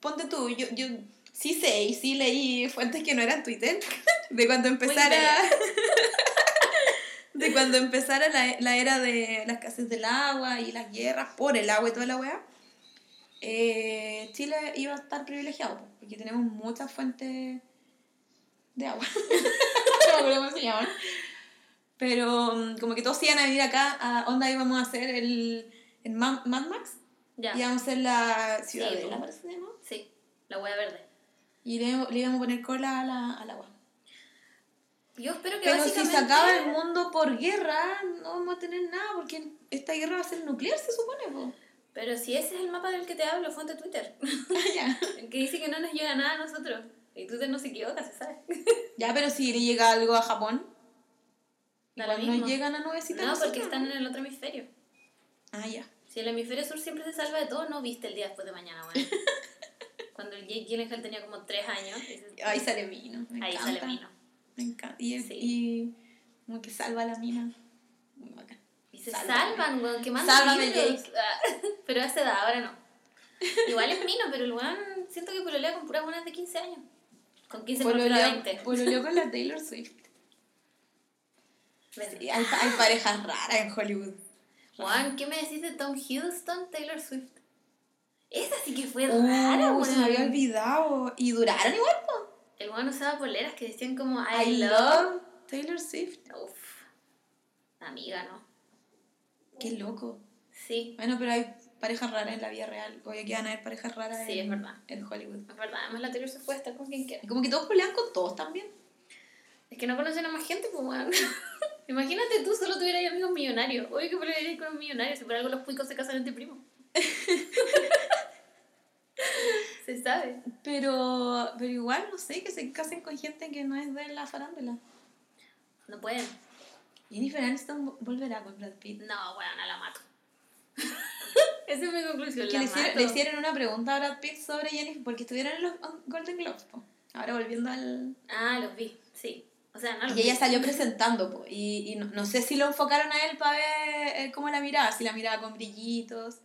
ponte tú, yo, yo sí sé y sí leí fuentes que no eran Twitter, de cuando empezara... de cuando empezara la, la era de la escasez del agua y las guerras por el agua y toda la weá, eh, Chile iba a estar privilegiado, po, porque tenemos muchas fuentes de agua. no cómo se llaman. Pero mm, como que todos iban a venir acá, a onda íbamos a hacer el, el Ma- Mad Max, Ya. íbamos a hacer la Sí, parece que se llama, Sí, la wea verde. Y le, le íbamos a poner cola a la, al agua. Yo espero que Pero si básicamente... se acaba el mundo por guerra, no vamos a tener nada, porque esta guerra va a ser nuclear, se supone, po. Pero si ese es el mapa del que te hablo, fuente Twitter. El que dice que no nos llega nada a nosotros. Y Twitter no se equivoca, se sabe. ya, pero si le llega algo a Japón, igual nos llegan a nubecitas. No, nosotros, porque están en el otro hemisferio. Ah, ya. Si el hemisferio sur siempre se salva de todo, no viste el día después de mañana, weón. Cuando el Jake Gyllenhaal tenía como 3 años. Ahí sale vino. Me ahí encanta. sale vino. Me encanta. Y, Sí. y como que salva a la mina. Muy bacán. Y se Sálvame. salvan, weón, que mandan libros. Pero a esa edad, ahora no. Igual es mino, pero el weón siento que pololea con puras buenas de 15 años. Con 15 por Pololeó 20. pololeó con la Taylor Swift. Sí, hay, hay parejas raras en Hollywood. Juan, ¿qué me decís de Tom Hiddleston, Taylor Swift? Esa sí que fue Uh, rara, se me había weón. olvidado. Y duraron igual, po. El weón usaba poleras que decían como I, I love. love Taylor Swift. Uf. Amiga, ¿no? Qué loco. Sí, Bueno, pero hay parejas raras en la vida real. Oye, que van a haber parejas raras Sí, en, es verdad. en Hollywood. es verdad. Además, la Taylor Swift puede estar con quien quiera. Y como que todos pelean con todos también. Es que no conocen a más gente, pues, weón. Imagínate tú solo tuvieras amigos millonarios. Obvio que pelearías con un millonario. Si por algo los cuicos se casan entre primos. se sabe. Pero, pero igual, no sé, que se casen con gente que no es de la farándula. No pueden. Jennifer Aniston vo- volverá con Brad Pitt. No, weón, la mato. Esa es mi conclusión. Que le, hicieron, le hicieron una pregunta a Brad Pitt sobre Jennifer, porque estuvieron en los Golden Globes. po. Ahora volviendo al... Ah, los vi, sí. O sea, no Y ella salió presentando, po, y, y no, no sé si lo enfocaron a él para ver eh, cómo la miraba, si la miraba con brillitos.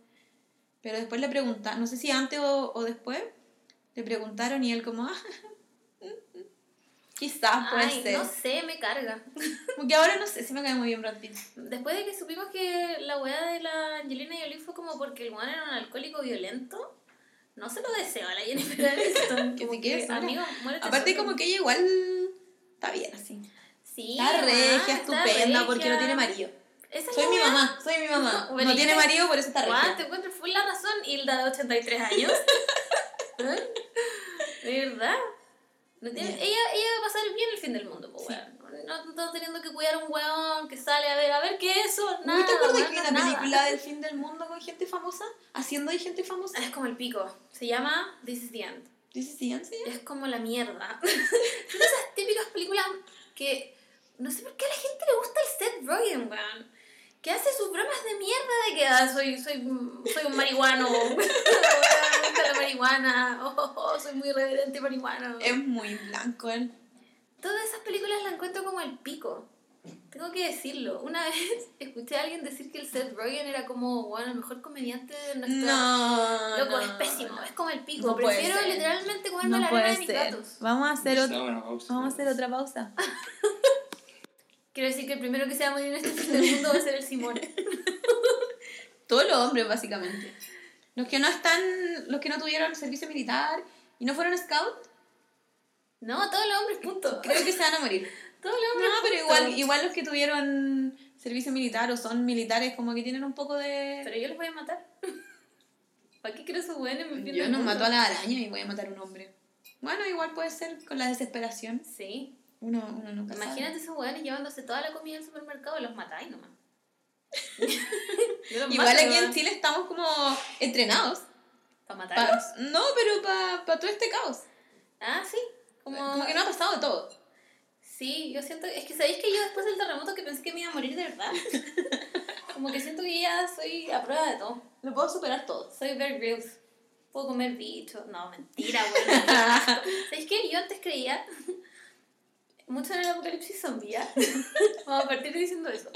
Pero después le preguntaron, no sé si antes o, o después, le preguntaron y él como, ah, quizás puede Ay, ser. no sé, me carga. Porque ahora no sé si me cae muy bien Brad Pitt. Después de que supimos que la weá de la Angelina Jolie fue como porque el weón era un alcohólico violento, no se lo deseo a la Jennifer Aniston. Que Como que, sola. amigo, muérete Aparte como que ella igual está bien así. Sí, Está regia, está estupenda, porque no regia. tiene marido. Esa es Soy mi mamá, soy mi mamá. Bueno, No ¿y tiene marido, por eso está regia. te encuentro full la razón, Hilda de 83 años. ¿Eh? De verdad. No tiene- ella, ella va a pasar bien el fin del mundo, pues, weón. No, no teniendo que cuidar a un weón que sale a ver, a ver qué es eso. Nada, ¿No te acuerdas weón, que hay no una nada. película del fin del mundo con gente famosa? Haciendo de gente famosa. Es como el pico. Se llama This is the End. ¿Dices sí, sí? Es como la mierda. Son esas típicas películas que no sé por qué a la gente le gusta el Seth Rogen, weón. Que hace sus bromas de mierda de que ah, soy, soy, soy un marihuano. me gusta la marihuana. Oh, oh, oh, soy muy irreverente marihuano. Es muy blanco él. Todas esas películas las encuentro como el pico. Tengo que decirlo. Una vez escuché a alguien decir que el Seth Rogen era como, bueno, el mejor comediante de nuestra... No. Loco, no, es pésimo, no. es como el pico. No Prefiero literalmente comerme No la arena puede de mis ser. gatos. Vamos a hacer, Está ot- buena pausa. vamos a hacer otra pausa. Quiero decir que el primero que se va a morir en este fin del mundo va a ser el Simón. Todos los hombres, básicamente. Los que no están, los que no tuvieron servicio militar y no fueron scout, No, todos los hombres, punto. creo que se van a morir. Todos los No, hombres, pero punto. igual, igual los que tuvieron servicio militar o son militares, como que tienen un poco de... Pero yo los voy a matar. ¿Para qué quiero esos fin Yo no mato a la araña y voy a matar a un hombre. Bueno, igual puede ser con la desesperación. Sí. Uno, uno nunca sabe. Imagínate esos buenos llevándose toda la comida del supermercado y los matáis nomás. Igual aquí en. Chile estamos como entrenados. ¿Para Pa- matarlos? no, pero para todo este caos. Ah, sí. Como... Como que no ha pasado de todo. Sí, yo siento... Es que sabéis que yo después del terremoto que pensé que me iba a morir de verdad. Como que siento que ya soy a prueba de todo. Lo puedo superar todo. Soy very real. Puedo comer bichos. No, mentira, güey. ¿Sabéis qué? Yo antes creía mucho en el apocalipsis zombie. Vamos a partir diciendo eso.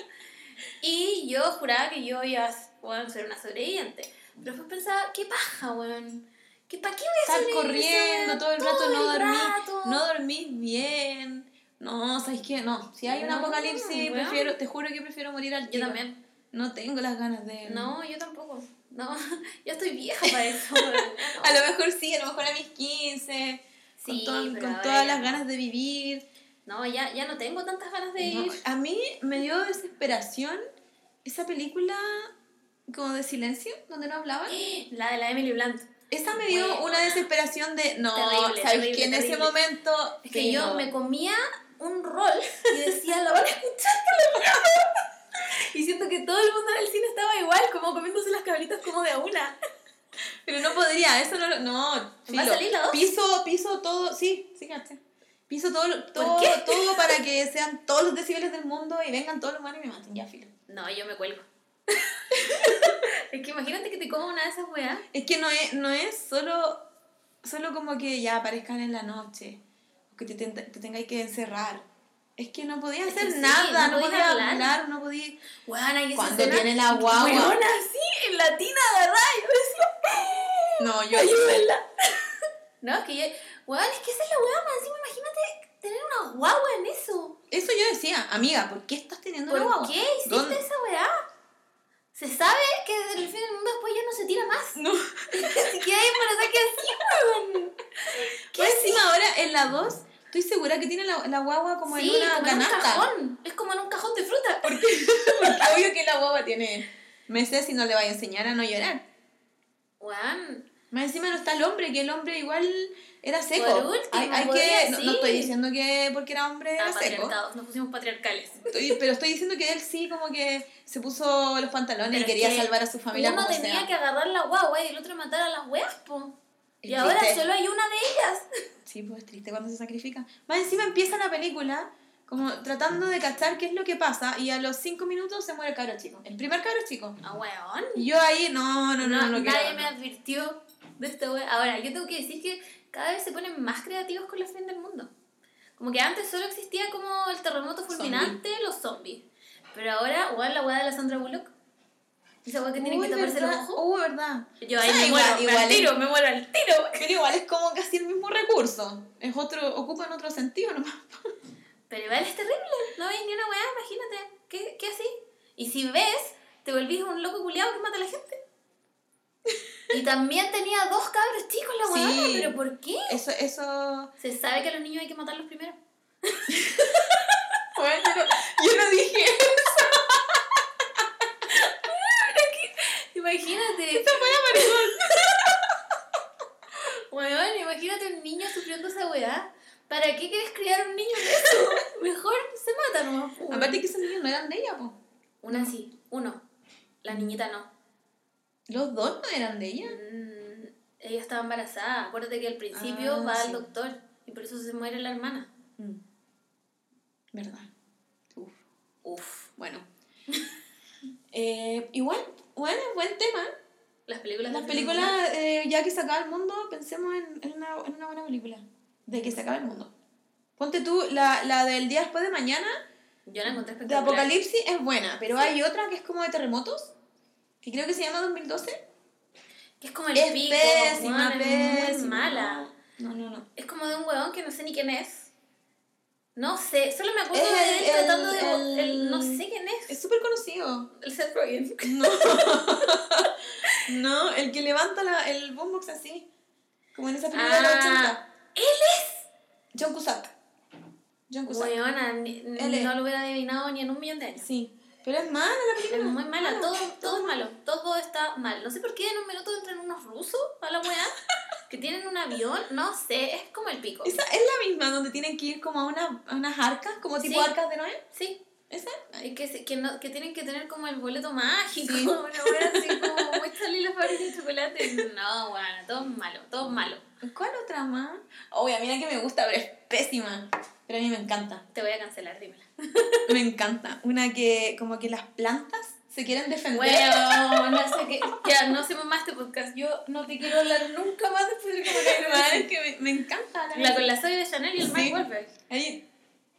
Y yo juraba que yo iba a ser una sobreviviente. Pero después pensaba, ¿qué paja, weón? ¿Qué, ¿Para qué voy a Estar corriendo todo el rato, no dormir. No dormís bien. No, ¿sabes qué? No. Si hay un No, apocalipsis, weón. prefiero, te juro que prefiero morir al Yo tiro. también. No tengo las ganas de... No, yo tampoco. No, yo estoy vieja para eso. No. A lo mejor sí, a lo mejor a mis 15. Sí, con todas- pero con todas las no. ganas de vivir. No, ya, ya no tengo tantas ganas de No, ir. a mí me dio desesperación esa película como de silencio, donde no hablaban. La de la Emily Blunt. Esa me dio Buena. una desesperación de, no, Terrible, ¿sabes terrible, que en ese terrible. momento... Es que sí, yo no. me comía un rol y decía, la van a escuchar la Y siento que todo el mundo en el cine estaba igual, como comiéndose las cabritas como de a una. Pero no podría, eso no... No, ¿Va a filo. salir la dos? Piso, piso todo, sí, sí, caché. Piso todo, todo, todo para que sean todos los decibeles del mundo y vengan todos los humanos y me maten, ya, filo. No, yo me cuelgo. es que imagínate que te como una de esas weas. Es que no es, no es solo, solo como que ya aparezcan en la noche, o que te, ten- te tengáis que encerrar. Es que no podía hacer sí, nada, no no, podía hablar. hablar. no podía... Weana, y Cuando escena, tiene la guagua. Weona, sí, en latina, ¿verdad? Yo decía, No, yo... ayúdenla. no, es que yo, weón, es que esa es la wea, más encima imagínate tener una guagua en eso. Eso yo decía, amiga, ¿por qué estás teniendo ¿Por una guagua? qué hiciste ¿Dónde? esa weá? Se sabe que desde el fin del mundo después ya no se tira más. No. Ni siquiera hay para sacar así, weón. ¿Qué encima ahora en la 2? Estoy segura que tiene la, la guagua como sí, en una como en un canasta. cajón. Es como en un cajón de fruta. Porque obvio que la guagua tiene meses y no le vaya a enseñar a no llorar. Weón. Más encima no está el hombre, que el hombre igual era seco. Por último, hay, que, no, estoy diciendo que porque era hombre Ah, era seco. patriarcados, nos pusimos patriarcales. Estoy- pero estoy diciendo que él sí como que se puso los pantalones Pero y quería que salvar a su familia Uno como tenía sea. que agarrar la guagua y el otro matar a las weas, po. Y ahora solo hay una de ellas. Sí, pues es triste cuando se sacrifica. Más encima empieza la película como tratando de cachar qué es lo que pasa y a los cinco minutos se muere el cabro chico. El primer cabro chico. Ah, weón. Y yo ahí, no, no, no, no, nadie quiero. me advirtió de esta wea. Ahora, yo tengo que decir que cada vez se ponen más creativos con la fin del mundo. Como que antes solo existía como el terremoto fulminante, los zombies. Pero ahora, igual la weá de la Sandra Bullock. Esa weá que tienen que taparse los ojos. Uy, verdad. Yo ahí O sea, me igual- muero, me igual al es- tiro, me muero al tiro. Pero igual es como casi el mismo recurso. Es otro, ocupan otro sentido nomás. Pero igual es terrible, no ves ni una weá, imagínate. ¿Qué, qué así? Y si ves, te volvís un loco culiado que mata a la gente. Y también tenía dos cabros chicos la weá, Sí. pero ¿por qué? Eso, eso. Se sabe que a los niños hay que matarlos primero. Bueno, yo no, yo no dije Imagínate. eso fue la. Weón, imagínate un niño sufriendo esa weá. ¿Para qué quieres criar un niño de eso? Mejor se mata nomás. po. Aparte que esos niños no eran de ella, po. Una sí, uno. La niñita no. Los dos no eran de ella. Mm, ella estaba embarazada. Acuérdate que al principio Ah, va sí. al doctor y por eso se muere la hermana. Mm. ¿Verdad? Uf. Uf. Bueno. Eh, igual, bueno, buen tema. Las películas Las de películas, eh, ya que se acaba el mundo, pensemos en, en, una, en una buena película. De que se acaba el mundo. Ponte tú, la, la del día después de mañana, Yo la encontré de espectacular. Apocalipsis, es buena. Pero hay otra que es como de terremotos, que creo que se llama 2012. Que es como el Es pico. pésima, es muy pésima. mala. No, no, no. Es como de un huevón que no sé ni quién es. No sé, solo me acuerdo Es de él el- tratando de... el- el- no sé quién es. Es súper conocido. El Seth Rogen. No. no, el que levanta la, el boombox así. Como en esa película de los 80. Ah, él es. John Cusack. John Cusack. Weona, ni- es. no lo hubiera adivinado ni en un millón de años. Sí. Pero es mala la Es película. muy mala, todo, todo es malo, todo está mal. No sé por qué en un minuto entran unos rusos a la weá que tienen un avión, no sé, es como el pico. Esa es la misma donde tienen que ir como a, una, a unas arcas, como tipo Sí. arcas de Noé. Sí, ¿Esa? es que, que, no, que tienen que tener como el boleto mágico, Sí. una weá así como muy salir la fábrica de chocolate. No, bueno, todo es malo, todo es malo. ¿Cuál otra más? Oye, mira que me gusta, pero es pésima. Pero a mí me encanta. Te voy a cancelar, dímela. Me encanta. Una que como que las plantas se quieren defender. Bueno, no sé qué. Ya, no hacemos más este podcast. Yo no te quiero hablar nunca más después de que es que me, me encanta. La con la Zoe de Chanel y el Sí. Mike. Ahí,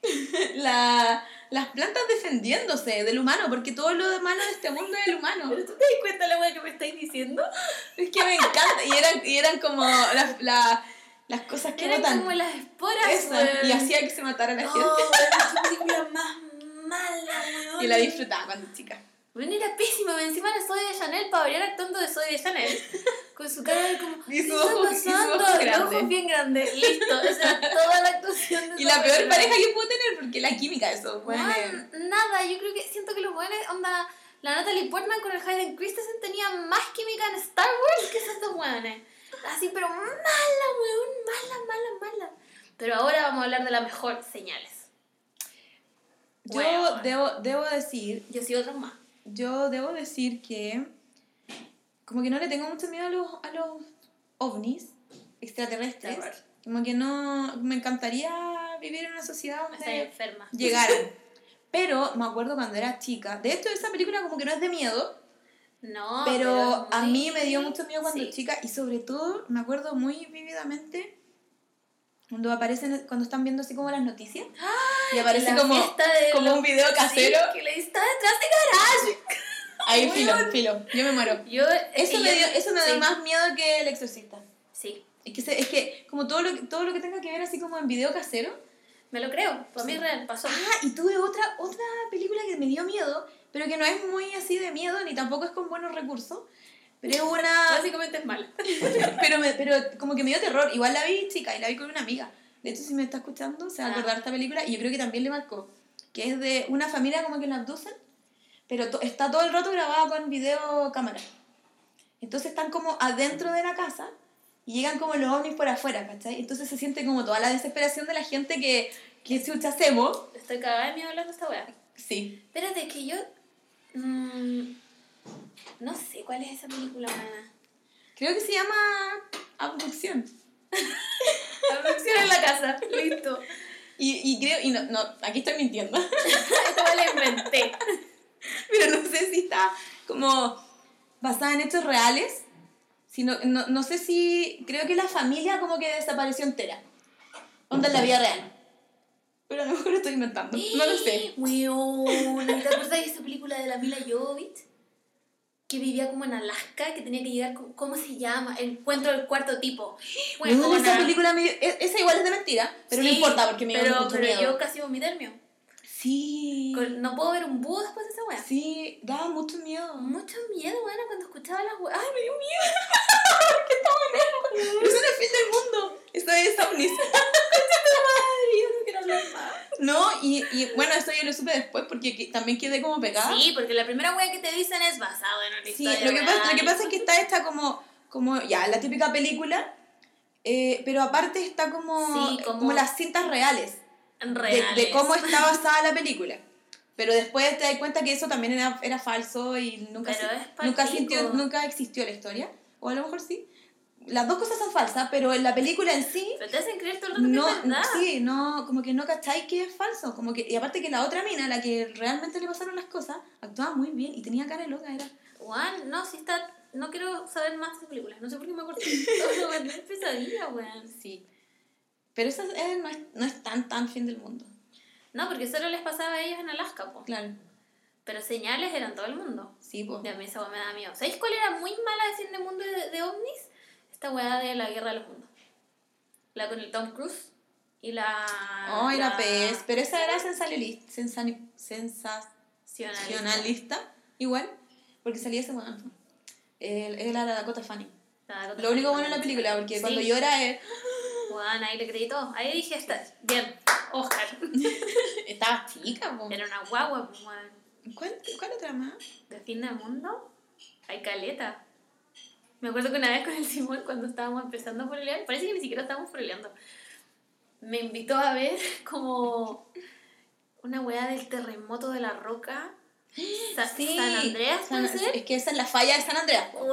la, las plantas defendiéndose del humano, porque todo lo de malo de este mundo es el humano. ¿Pero tú te das cuenta la weá que me estáis diciendo? Es que me encanta. Y eran, y eran como las, la- las cosas que Eran botan. como las esporas, Esa, y hacía que se matara a la gente. weón, qué película más mala, weón. Y la disfrutaba cuando chica. Bueno, era pésima, encima era Zoe de Chanel para variar actuando de Zoe de Chanel. Con su cara de como, Y ¿qué sus está ojos- y sus pasando? ojos bien grandes, listo. Esa era toda la actuación de Y la peor pareja que puedo tener, porque la química de esos Weón, buenos. nada, yo creo que siento que los buenos, onda, la Natalie Portman con el Hayden Christensen tenía más química en Star Wars que esos dos weones. Así, pero mala, weón, mala, mala, mala. Pero ahora vamos a hablar de la mejor señales. Yo Weón. debo, debo decir, Yo sí otros más. yo debo decir que como que no le tengo mucho miedo a los, a los ovnis extraterrestres. Terror. Como que no, me encantaría vivir en una sociedad Estoy donde enferma. llegaran. Pero me acuerdo cuando era chica, de hecho esa película como que no es de miedo, No, pero es a mí me dio mucho miedo cuando Sí. chica y sobre todo me acuerdo muy vívidamente cuando aparecen, cuando están viendo así como las noticias y aparece como, como un video casero. Sí, que le está detrás de garage. Ahí filo, filo, yo me muero. Yo, es Eso me, dio, eso me da sí, más miedo que el exorcista. Sí, Es que, es que como todo lo, todo lo que tenga que ver así como en video casero. me lo creo. Para mí es real, pasó. Ah, y tuve otra, otra película que me dio miedo, pero que no es muy así de miedo, ni tampoco es con buenos recursos. Pero es una... Básicamente es mala. pero, me, pero como que me dio terror. Igual la vi chica y la vi con una amiga. De hecho, si me está escuchando, se va a Ah. acordar de esta película y yo creo que también le marcó. Que es de una familia como que la abducen, pero to- está todo el rato grabada con videocámara. Entonces están como adentro de la casa y llegan como los ovnis por afuera, ¿cachai? Entonces se siente como toda la desesperación de la gente que, que chucha hacemos. Estoy cagada de miedo hablando de esta weá. Sí. Espérate, que yo. Mm, no sé cuál es esa película. Creo que se llama abducción. La producción en la casa, listo. Y, y creo, y no, no, aquí estoy mintiendo. Weá la inventé. pero no sé si está como basada en hechos reales. Sino, no, no sé si. Creo que la familia como que desapareció entera. Onda en la vida real. Pero a lo mejor estoy inventando. No lo sé. Weón, ¿te acuerdas de esa película de la Mila Jovovich? Que vivía como en Alaska, que tenía que llegar, con- ¿cómo se llama? Encuentro del cuarto tipo. Weona. esa película me- e- esa igual es de mentira, pero no Sí, importa porque me dio pero, mucho pero miedo. yo casi vomité el mío. Sí. Con- No puedo ver un búho después de esa wea. Sí, daba mucho miedo. Mucho miedo, weona, cuando escuchaba las weas. ¡Ay, me dio miedo! Pero eso no es el fin del mundo. Eso es ovnis. Ay, yo no y, y bueno, eso yo lo supe después porque que- también quedé como pegada. Sí, porque la primera wea que te dicen es basado en una Sí, historia lo que, pasa, lo que pasa es que está esta como, como ya, la típica película, eh, pero aparte está como, Sí, como- como las cintas reales, de, de cómo está basada la película. Pero después te das cuenta que eso también era, era falso y nunca, se- nunca, sintió, nunca existió la historia. O a lo mejor sí. Las dos cosas son falsas, pero en la película en sí Pero te hacen creer todo el rato no, que es verdad. sí, no, como que no cacháis que es falso. Como que, y aparte que la otra mina, la que realmente le pasaron las cosas, actuaba muy bien y tenía cara loca, era. Juan, no, si está. No quiero saber más de esa película. No sé por qué me acuerdo. Todo lo weón. Sí. Pero eso eh, no, es, no es tan, tan fin del mundo. No, porque solo les pasaba a ellos en Alaska, po. Claro. Pero señales eran todo el mundo. Sí, pues. Y a mí esa weá me da miedo. ¿Sabéis cuál era muy mala de fin de mundo de, de ovnis? Esta weá de la guerra de los mundos. La con el Tom Cruise y la. Ay, la pez. Pero esa era sensacionalista. Sensacionalista. sensacionalista. Igual. Porque salía ese. Él Era la Dakota Fanning. La Dakota Lo único bueno de la película, porque Sí. cuando llora él. Weón, ahí le todo. Ahí dije, está bien, Oscar. Estaba chica, po. Era una guagua, weón. ¿Cuál, ¿Cuál otra más? de fin del mundo, hay caleta. Me acuerdo que una vez con el Simón, cuando estábamos empezando a pelear, parece que ni siquiera estábamos peleando, me invitó a ver como una weá del terremoto de la roca. Sa- San Andreas, ¿puede San-? Es que esa es la falla de San Andreas. po.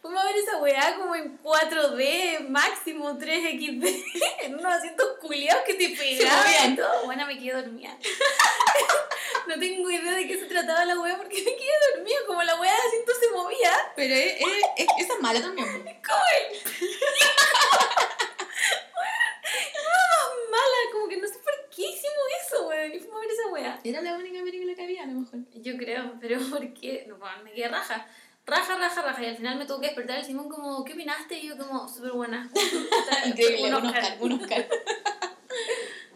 Fuimos a ver esa weá como en 4D, máximo 3XD, en unos asientos culiados que te pegaban todo. Bueno, me quedé dormida. no tengo idea de qué se trataba la weá porque me quedé dormida, como la weá de asiento se movía. Pero es, es- es- esa es mala también. ¿Cómo es? Weón, mala, como que no sé por qué hicimos eso, weón, y fuimos a ver esa weá. Era la única película que había, a lo mejor. Yo creo, pero ¿por qué? No, bueno, me quedé raja. Raja, raja, raja. Y al final me tuvo que despertar el Simón como, ¿qué opinaste? Y yo como, súper buena. Increíble, Un Oscar. Un Oscar.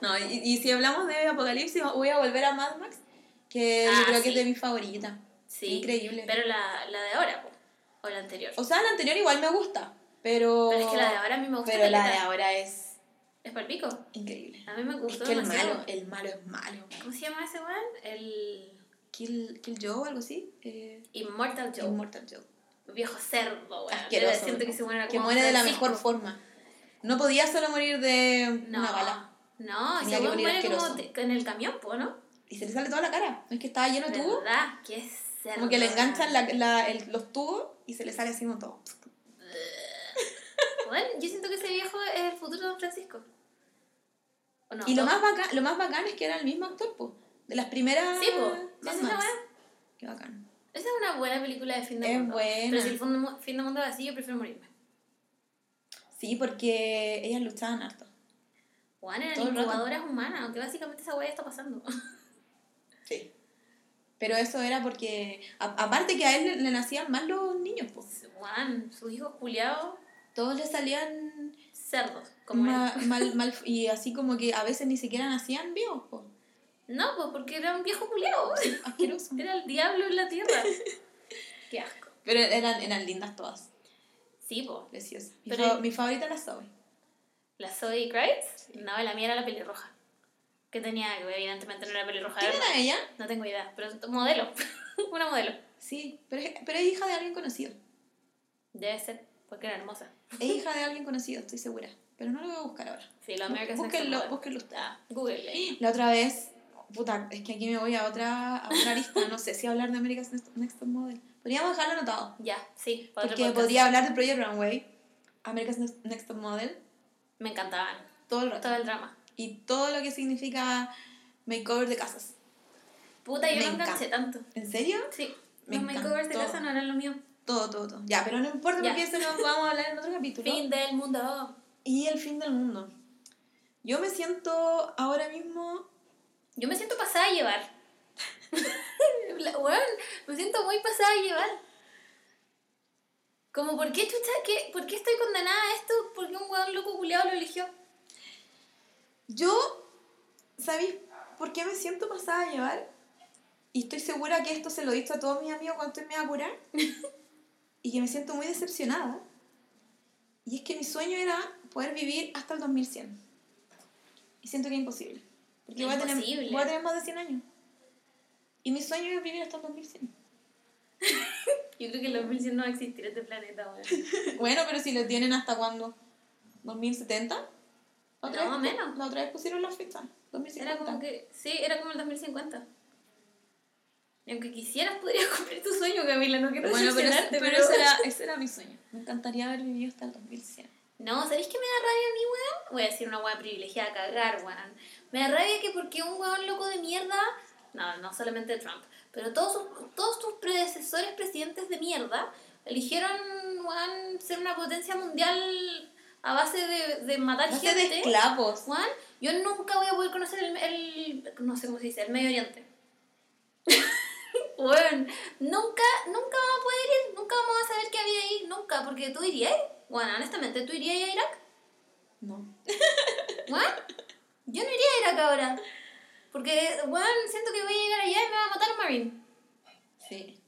No, y, y si hablamos de Apocalipsis, voy a volver a Mad Max, que Ah, yo creo que sí. es de mis favoritas. Sí. Increíble. Pero la, la de ahora, po, o la anterior. O sea, la anterior igual me gusta, pero... Pero es que la de ahora a mí me gusta. Pero la de ahora es Es palpico. increíble. A mí me Es gustó que el malo, el malo es malo. ¿Cómo se llama ese weón? El Kill, Kill Joe o algo así. Eh, Immortal Joe. Immortal Joe. Viejo cerdo, weón. Asqueroso. Siento que se muere Que como muere de la mejor forma. No podía solo morir de No. una bala. No, Tenía muere como asqueroso. te- en el camión, ¿no? Y se le sale toda la cara. Es que estaba lleno de tubos. ¿Verdad? Qué cerdo. Como que le enganchan la, la- el- los tubos y se le sale así como todo. Bueno, yo siento que ese viejo es el futuro de Don Francisco. ¿O no? Y lo más, bacán, lo más bacán es que era el mismo actor, po. De las primeras. Sí, po. Es weá. Qué bacán. Esa es una buena película de fin de Es mundo. buena. Pero si el fin de, mu- fin de mundo es así, yo prefiero morirme. Sí, porque ellas luchaban harto. Juan eran Todo incubadoras humanas, aunque básicamente esa weá está pasando. Sí. Pero eso era porque. a- aparte que a él le, le nacían mal los niños, po. Juan, sus hijos culiados, Todos le salían cerdos, como ma- mal, mal. Y así como que a veces ni siquiera nacían vivos, po. No, pues porque era un viejo culiado. Asqueroso. Era el diablo en la tierra. Qué asco. Pero eran, eran lindas todas. Sí, pues. Preciosas. Mi, Pero- fa- mi favorita era Zoe. ¿La Zoe Kravitz? No, la mía era la pelirroja. Que tenía, que evidentemente no era pelirroja. ¿Quién era- ella? No tengo idea, pero modelo. Una modelo. Sí, pero pero es hija de alguien conocido. Debe ser, porque era hermosa. Es hija de alguien conocido, estoy segura. Pero no lo voy a buscar ahora. Sí, America's Next Top Búsquenlo, búsquenlo. Ah, Google. La otra vez, puta, es que aquí me voy a otra, a otra lista. No sé si hablar de America's Next, Next Top Model. Podríamos dejarlo anotado. Ya, sí. Porque podcast. podría hablar de Project Runway, America's Next, Next Top Model, Me encantaban. todo el rato. Todo el drama. Y todo lo que significa makeover de casas. Puta, yo Me no enganché tanto. ¿En serio? Sí. Me los makeovers de casa no eran lo mío. Todo, todo, todo. Ya, pero no importa Ya. porque eso lo vamos a hablar en otro capítulo. Fin del mundo. Y el fin del mundo. Yo me siento ahora mismo. Yo me siento pasada a llevar. Weón, me siento muy pasada a llevar. Como, ¿por qué chucha? ¿Qué, ¿Por qué estoy condenada a esto? Porque un weón loco culiado lo eligió. Yo, ¿sabéis por qué me siento pasada a llevar? Y estoy segura que esto se lo he dicho a todos mis amigos cuando estoy medio a curar. y que me siento muy decepcionada. Y es que mi sueño era poder vivir hasta el 2100. Y siento que es imposible. Porque voy a, tener, Imposible. voy a tener más de 100 años. Y mi sueño es vivir hasta el 2100. Yo creo que los 2100 no va a existir este planeta, weón. Bueno, pero si lo tienen hasta cuándo? ¿2070? La No, vez menos. La otra vez pusieron la fecha. 2050. Era como que, sí, era como el 2050. Y aunque quisieras, podrías cumplir tu sueño, Camila, no quiero Bueno, pero, ese, decepcionarte, pero ese, era, ese era mi sueño. Me encantaría haber vivido hasta el 2100. No, ¿sabéis qué me da rabia a mí, weón? Voy a decir una weá privilegiada a cagar, weón. Me da rabia que porque un weón loco de mierda, no, no solamente Trump, pero todos sus, todos tus predecesores presidentes de mierda eligieron, weón, ser una potencia mundial a base de, de matar Base gente. de esclavos. Juan, yo nunca voy a poder conocer el, el no sé cómo se dice, el Medio Oriente. Bueno, nunca, nunca vamos a poder ir, nunca vamos a saber qué había ahí, nunca, porque tú irías, bueno, honestamente, ¿tú irías a Irak? No. Juan, yo no iría a Irak ahora, porque, bueno, siento que voy a llegar allá y me va a matar un marine, Sí.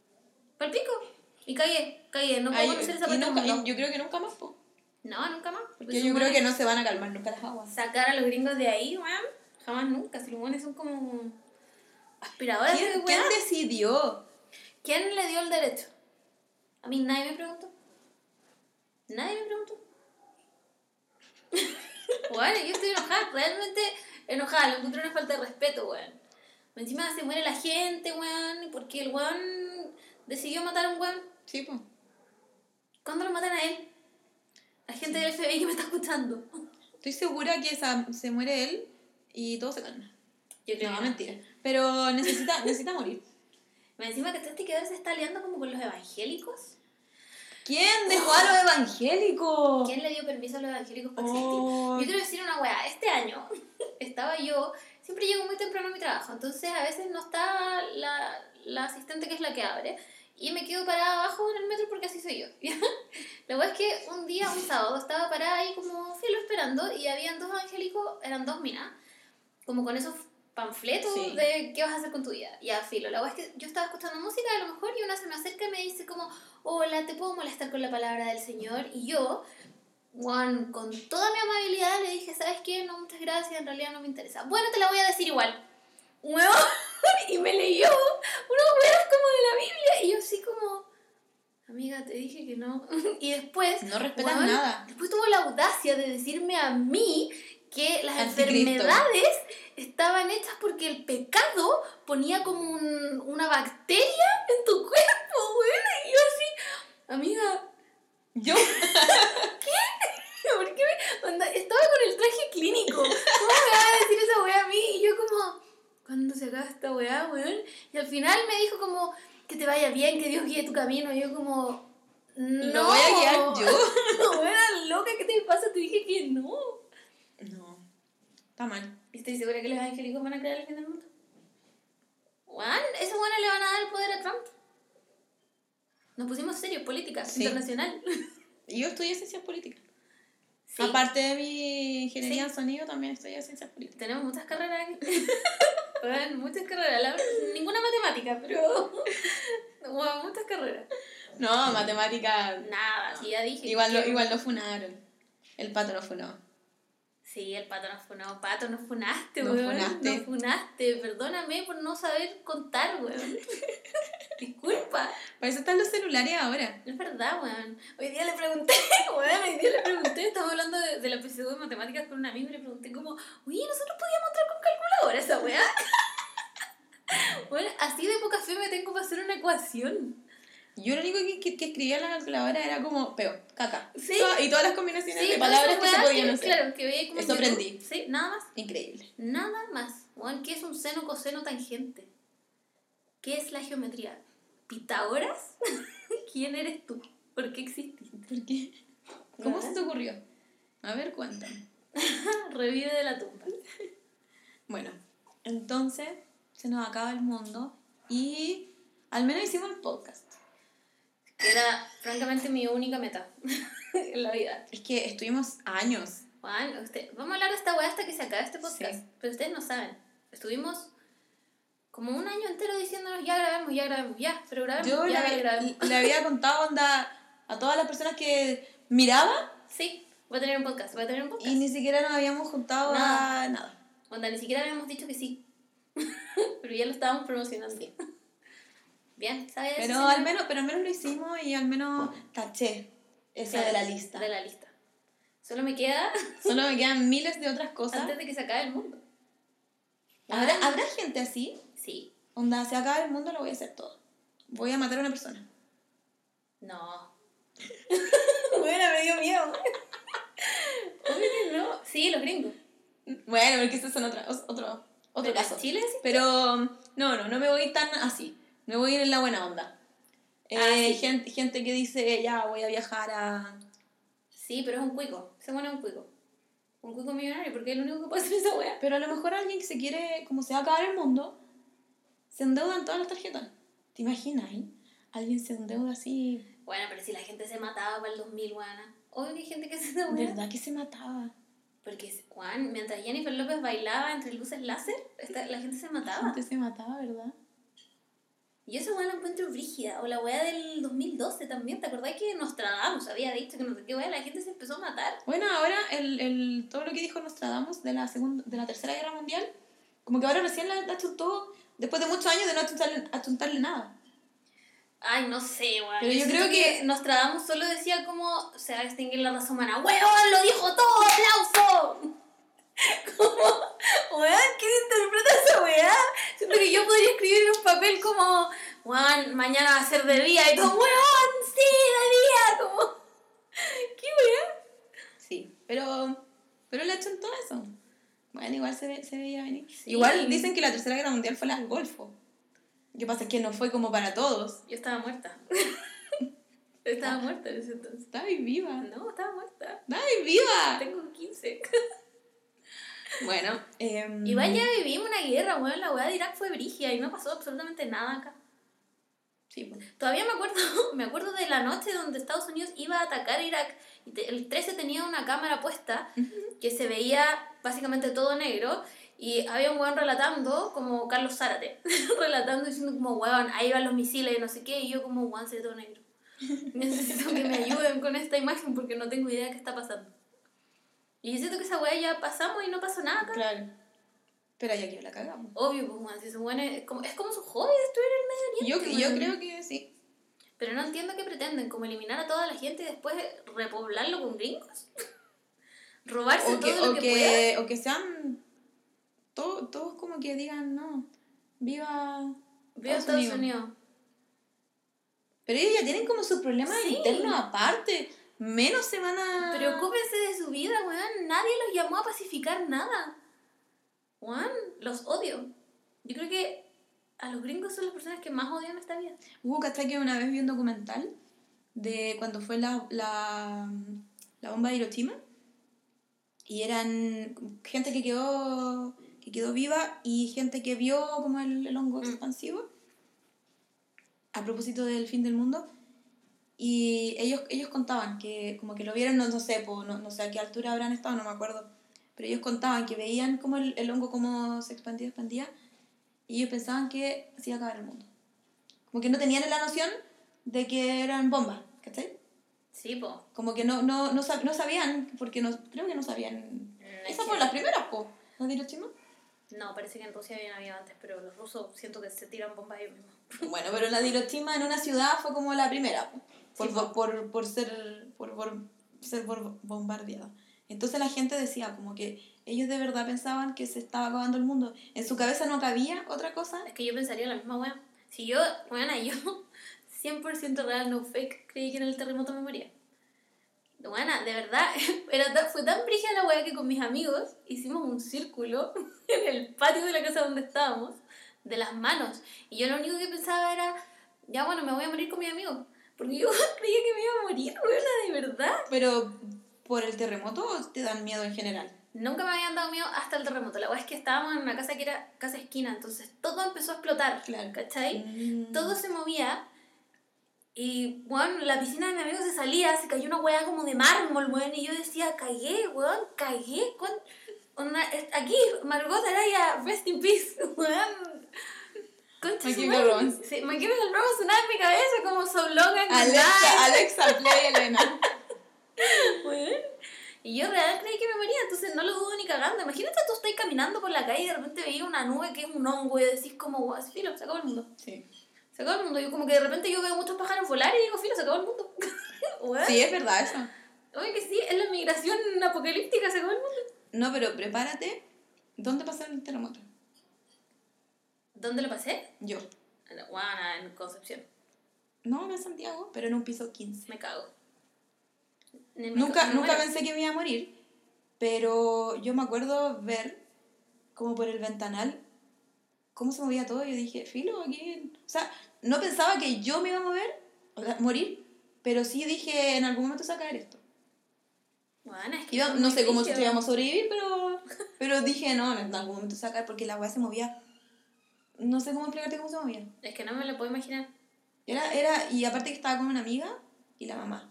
pal pico, y cagué, cagué, no puedo Ay, conocer esa y yo creo que nunca más. po. No, nunca más. Porque yo creo que no se van a calmar nunca las aguas. sacar a los gringos de ahí, weón, jamás nunca. Si los weones son como de ¿Quién, weá. quién decidió? ¿Quién le dio el derecho? A mí nadie me preguntó. Nadie me preguntó. bueno, yo estoy enojada, realmente enojada, lo encuentro una falta de respeto, weón. Encima se muere la gente, weón, porque el weón decidió matar a un weón. Sí, pues. ¿Cuándo lo matan a él? La gente del FBI que me está escuchando. Estoy segura que esa- se muere él y todo se calma. Yo creo No, que mentira. Pero necesita, necesita morir. Encima que este que se está aliando como con los evangélicos. ¿Quién dejó a los evangélicos? ¿Quién le dio permiso a los evangélicos para Oh. existir? Yo quiero decir una weá, este año estaba yo, siempre llego muy temprano a mi trabajo, entonces a veces no está la, la asistente que es la que abre y me quedo parada abajo en el metro porque así soy yo. La weá es que un día, un sábado, estaba parada ahí como filo esperando y habían dos evangélicos, eran dos minas, como con esos panfletos Sí. de qué vas a hacer con tu vida. Ya, filo. La weá es que yo estaba escuchando música a lo mejor y una se me acerca y me dice como, hola, ¿te puedo molestar con la palabra del Señor? Y yo, Juan, con toda mi amabilidad le dije, ¿sabes qué? No, muchas gracias, en realidad no me interesa. Bueno, te la voy a decir igual. Y me leyó unos huevos como de la Biblia. Y yo así como, amiga, te dije que no. y después... No respetas nada. Después tuvo la audacia de decirme a mí que las Anticristo. enfermedades estaban hechas porque el pecado ponía como un- una bacteria en tu cuerpo, güey. Y yo así, amiga, Yo. ¿por qué me- onda, estaba con el traje clínico. ¿Cómo me va a decir esa weá a mí? Y yo como, ¿cuándo se acaba esta weá, weón? Y al final me dijo como, que te vaya bien, que Dios guíe tu camino. Y yo como, no. Lo voy a guiar yo. No, era loca, ¿qué te pasa? Te dije que no. No. Está mal. ¿Y estoy segura que los evangélicos van a crear el fin del mundo? Juan, esos buenos le van a dar el poder a Trump. Nos pusimos serios, política, Sí. internacional. Yo estudié ciencias políticas. Sí. Aparte de mi ingeniería en sonido, también estudié ciencias políticas. Tenemos muchas carreras aquí. Bueno, muchas carreras. La ninguna matemática, pero. Bueno, muchas carreras. No, matemática. Nada, sí, ya dije. Igual lo, igual lo funaron. El pato lo funó. Sí, el pato nos funó. Pato, nos funaste, Nos weón. funaste. Nos funaste. Perdóname por no saber contar, weón. Disculpa. Para eso están los celulares ahora. Es verdad, weón. Hoy día le pregunté, weón, hoy día le pregunté, estaba hablando de, de la PSU de matemáticas con un amigo y le pregunté como, oye, nosotros podíamos entrar con calculadora esa weá. bueno, así de poca fe me tengo para hacer una ecuación. Yo lo único que, que, que escribía en la calculadora era como peo, caca. Sí. Toda- y todas las combinaciones de palabras que se podían hacer. Claro, que veía como Eso aprendí. Sí, nada más. Increíble. Nada más. ¿qué es un seno, coseno, tangente? ¿Qué es la geometría? ¿Pitágoras? ¿Quién eres tú? ¿Por qué exististe? ¿Por qué? ¿Cómo se te ocurrió? A ver, cuéntame. revive de la tumba. Bueno, entonces se nos acaba el mundo y al menos hicimos el podcast. Era, francamente, mi única meta en la vida. Es que estuvimos años. Juan, usted, vamos a hablar de esta weá hasta que se acabe este podcast. Sí. Pero ustedes no saben. Estuvimos como un año entero diciéndonos ya grabemos, ya grabemos, ya, pero grabemos, Yo ya le, grabemos. le había contado onda a todas las personas que miraba Sí, voy a tener un podcast, voy a tener un podcast. y ni siquiera nos habíamos juntado Nada. a nada. Onda, ni siquiera habíamos dicho que sí. pero ya lo estábamos promocionando. Bien, ¿sabes? Pero al menos, pero al menos lo hicimos y al menos taché esa de la lista. De la lista. Solo me queda Solo me quedan miles de otras cosas. antes de que se acabe el mundo. ¿Habrá, Ah. ¿Habrá gente así? Sí. Onda, se acaba el mundo, lo voy a hacer todo. Voy a matar a una persona. No. Bueno, me dio miedo. Obvio no. Sí, los gringos. Bueno, porque esos son otra, otro, otro Pero caso. Chile sí. Pero no, no, no me voy tan así. Me voy a ir en la buena onda. Eh, Ah, sí. gente, gente que dice, ya, voy a viajar a... Sí, pero es un cuico. Se pone un cuico. Un cuico millonario, porque es lo único que puede hacer esa wea. Pero a lo mejor alguien que se quiere, como se va a acabar el mundo, se endeudan todas las tarjetas. ¿Te imaginas? eh? Alguien se endeuda así... Bueno, pero si la gente se mataba para el 2000, weana. Obvio que hay gente que se wea. ¿Verdad que se mataba? Porque, Juan, mientras Jennifer López bailaba entre luces láser, la gente se La mataba. gente se mataba, ¿verdad? Y eso, weón, lo encuentro brígida. O la weá del 2012 también. ¿Te acordás que Nostradamus había dicho que no sé qué weá? La gente se empezó a matar. Bueno, ahora el, el, todo lo que dijo Nostradamus de la, segunda, de la Tercera Guerra Mundial, como que ahora recién la, la achuntó después de muchos años de no achuntarle, achuntarle nada. Ay, no sé, weón. Pero yo siento creo que- Nostradamus solo decía como se va a extinguir la raza humana. ¡Weón, lo dijo todo! ¡Aplauso! Como, weón, ¿quién interpreta esa weá? Siento que yo podría escribir en un papel como, weón, mañana va a ser de día y todo, weón, sí, de día, como, ¿qué weá? Sí, pero, pero le achuntó eso. Bueno, igual se, ve- se veía venir. Sí. Igual dicen que la Tercera Guerra Mundial fue la del Golfo. Lo que pasa es que no fue como para todos. Yo estaba muerta. estaba muerta en ese entonces. Estaba viva. No, estaba muerta. Estaba viva. Tengo 15. Bueno, em, Igual ya vivimos una guerra, weón. La weá de Irak fue brigia y no pasó absolutamente nada acá. Sí, pues. Todavía me acuerdo, me acuerdo de la noche donde Estados Unidos iba a atacar a Irak. Y te- el 13 tenía una cámara puesta que se veía básicamente todo negro. Y había un weón relatando, como Carlos Zárate, relatando diciendo como, weón, ahí van los misiles y no sé qué. Y yo como, weón, se ve todo negro. Necesito que me ayuden con esta imagen porque no tengo idea de qué está pasando. Y yo siento que esa weá ya pasamos y no pasó nada acá. Claro. Pero ya que la cagamos. Obvio, pues, si se supone- es como, es como su hobby destruir el Medio Yo, Oriente. yo weón. creo que sí. Pero no entiendo qué pretenden, como eliminar a toda la gente y después repoblarlo con gringos. Robarse O que, todo lo o, que, que, o que sean to- todos como que digan, no, viva Viva Estados Unidos. Pero ellos ya tienen como sus problemas Sí. internos aparte. Menos se van a... Preocúpense de su vida, weón. Nadie los llamó a pacificar nada. Weón, los odio. Yo creo que a los gringos son las personas que más odian esta vida. Hubo, ¿cachai? Que una vez vi un documental de cuando fue la, la, la bomba de Hiroshima. Y eran gente que quedó, que quedó viva y gente que vio como el, el hongo Mm. expansivo. A propósito del fin del mundo. Y ellos, ellos contaban que como que lo vieron, no, no sé, po, no, no sé a qué altura habrán estado, no me acuerdo. Pero ellos contaban que veían como el, el hongo como se expandía, expandía. Y ellos pensaban que se iba a acabar el mundo. Como que no tenían la noción de que eran bombas, ¿cachai? Sí, po. Como que no, no, no, sab- no sabían, porque no, creo que no sabían. Esas fueron las primeras, po, de Hiroshima. No, parece que en Rusia habían habido antes, pero los rusos siento que se tiran bombas ellos mismos. Bueno, pero la de Hiroshima en una ciudad fue como la primera, po, por, Sí, por, po. por, por ser, por, por ser bombardeada. Entonces la gente decía como que ellos de verdad pensaban que se estaba acabando el mundo. En su cabeza no cabía otra cosa. Es que yo pensaría la misma weá. Si yo, bueno, yo 100% real, no fake, creí que en el terremoto me moría. Bueno, de verdad, era tan- fue tan brígida la weá que con mis amigos hicimos un círculo en el patio de la casa donde estábamos, de las manos. Y yo lo único que pensaba era, ya bueno, me voy a morir con mi amigo. Porque yo creía que me iba a morir, weona, de verdad. Pero por el terremoto o te dan miedo en general. Nunca me habían dado miedo hasta el terremoto. La weá es que estábamos en una casa que era casa esquina, entonces todo empezó a explotar. Claro. ¿Cachai? Mm. Todo se movía. Y, bueno, la piscina de mi amigo se salía, se cayó una weá como de mármol, weón. Y yo decía, cagué, weón, cagué. ¿cuán- onda, es- aquí, Margot Araya, rest in peace, weón. Concha madre. Romance. Sí, Chemical Romance sonaba en mi cabeza como So Long and Alexa. Alexa, play Elena. Weón. Y yo real creí que me moría, entonces no lo dudo ni cagando. Imagínate tú estás caminando por la calle y de repente veías una nube que es un hongo y decís como, "Guau, filo, se acabó el mundo. Sí. Se acabó el mundo. Yo como que de repente yo veo muchos pájaros volar y digo, filo, se acabó el mundo. Sí, es verdad eso. Oye, que sí, es la migración apocalíptica, se acabó el mundo. No, pero prepárate. ¿Dónde pasó el terremoto? ¿Dónde lo pasé? Yo. En Guana, en Concepción. No, en Santiago, pero en un piso 15. Me cago. Me Nunca, ca- me nunca muero. pensé que me iba a morir, pero yo me acuerdo ver, como por el ventanal, cómo se movía todo. Yo dije, filo, aquí. O sea, no pensaba que yo me iba a mover, o sea, morir, pero sí dije, en algún momento se va a caer esto. Guana, es que fue no sé cómo brígido. íbamos a sobrevivir, pero, pero dije, no, en algún momento se va a caer porque la weá se movía. No sé cómo explicarte cómo se movía. Es que no me lo puedo imaginar. Era, era, y aparte que estaba con una amiga y la mamá.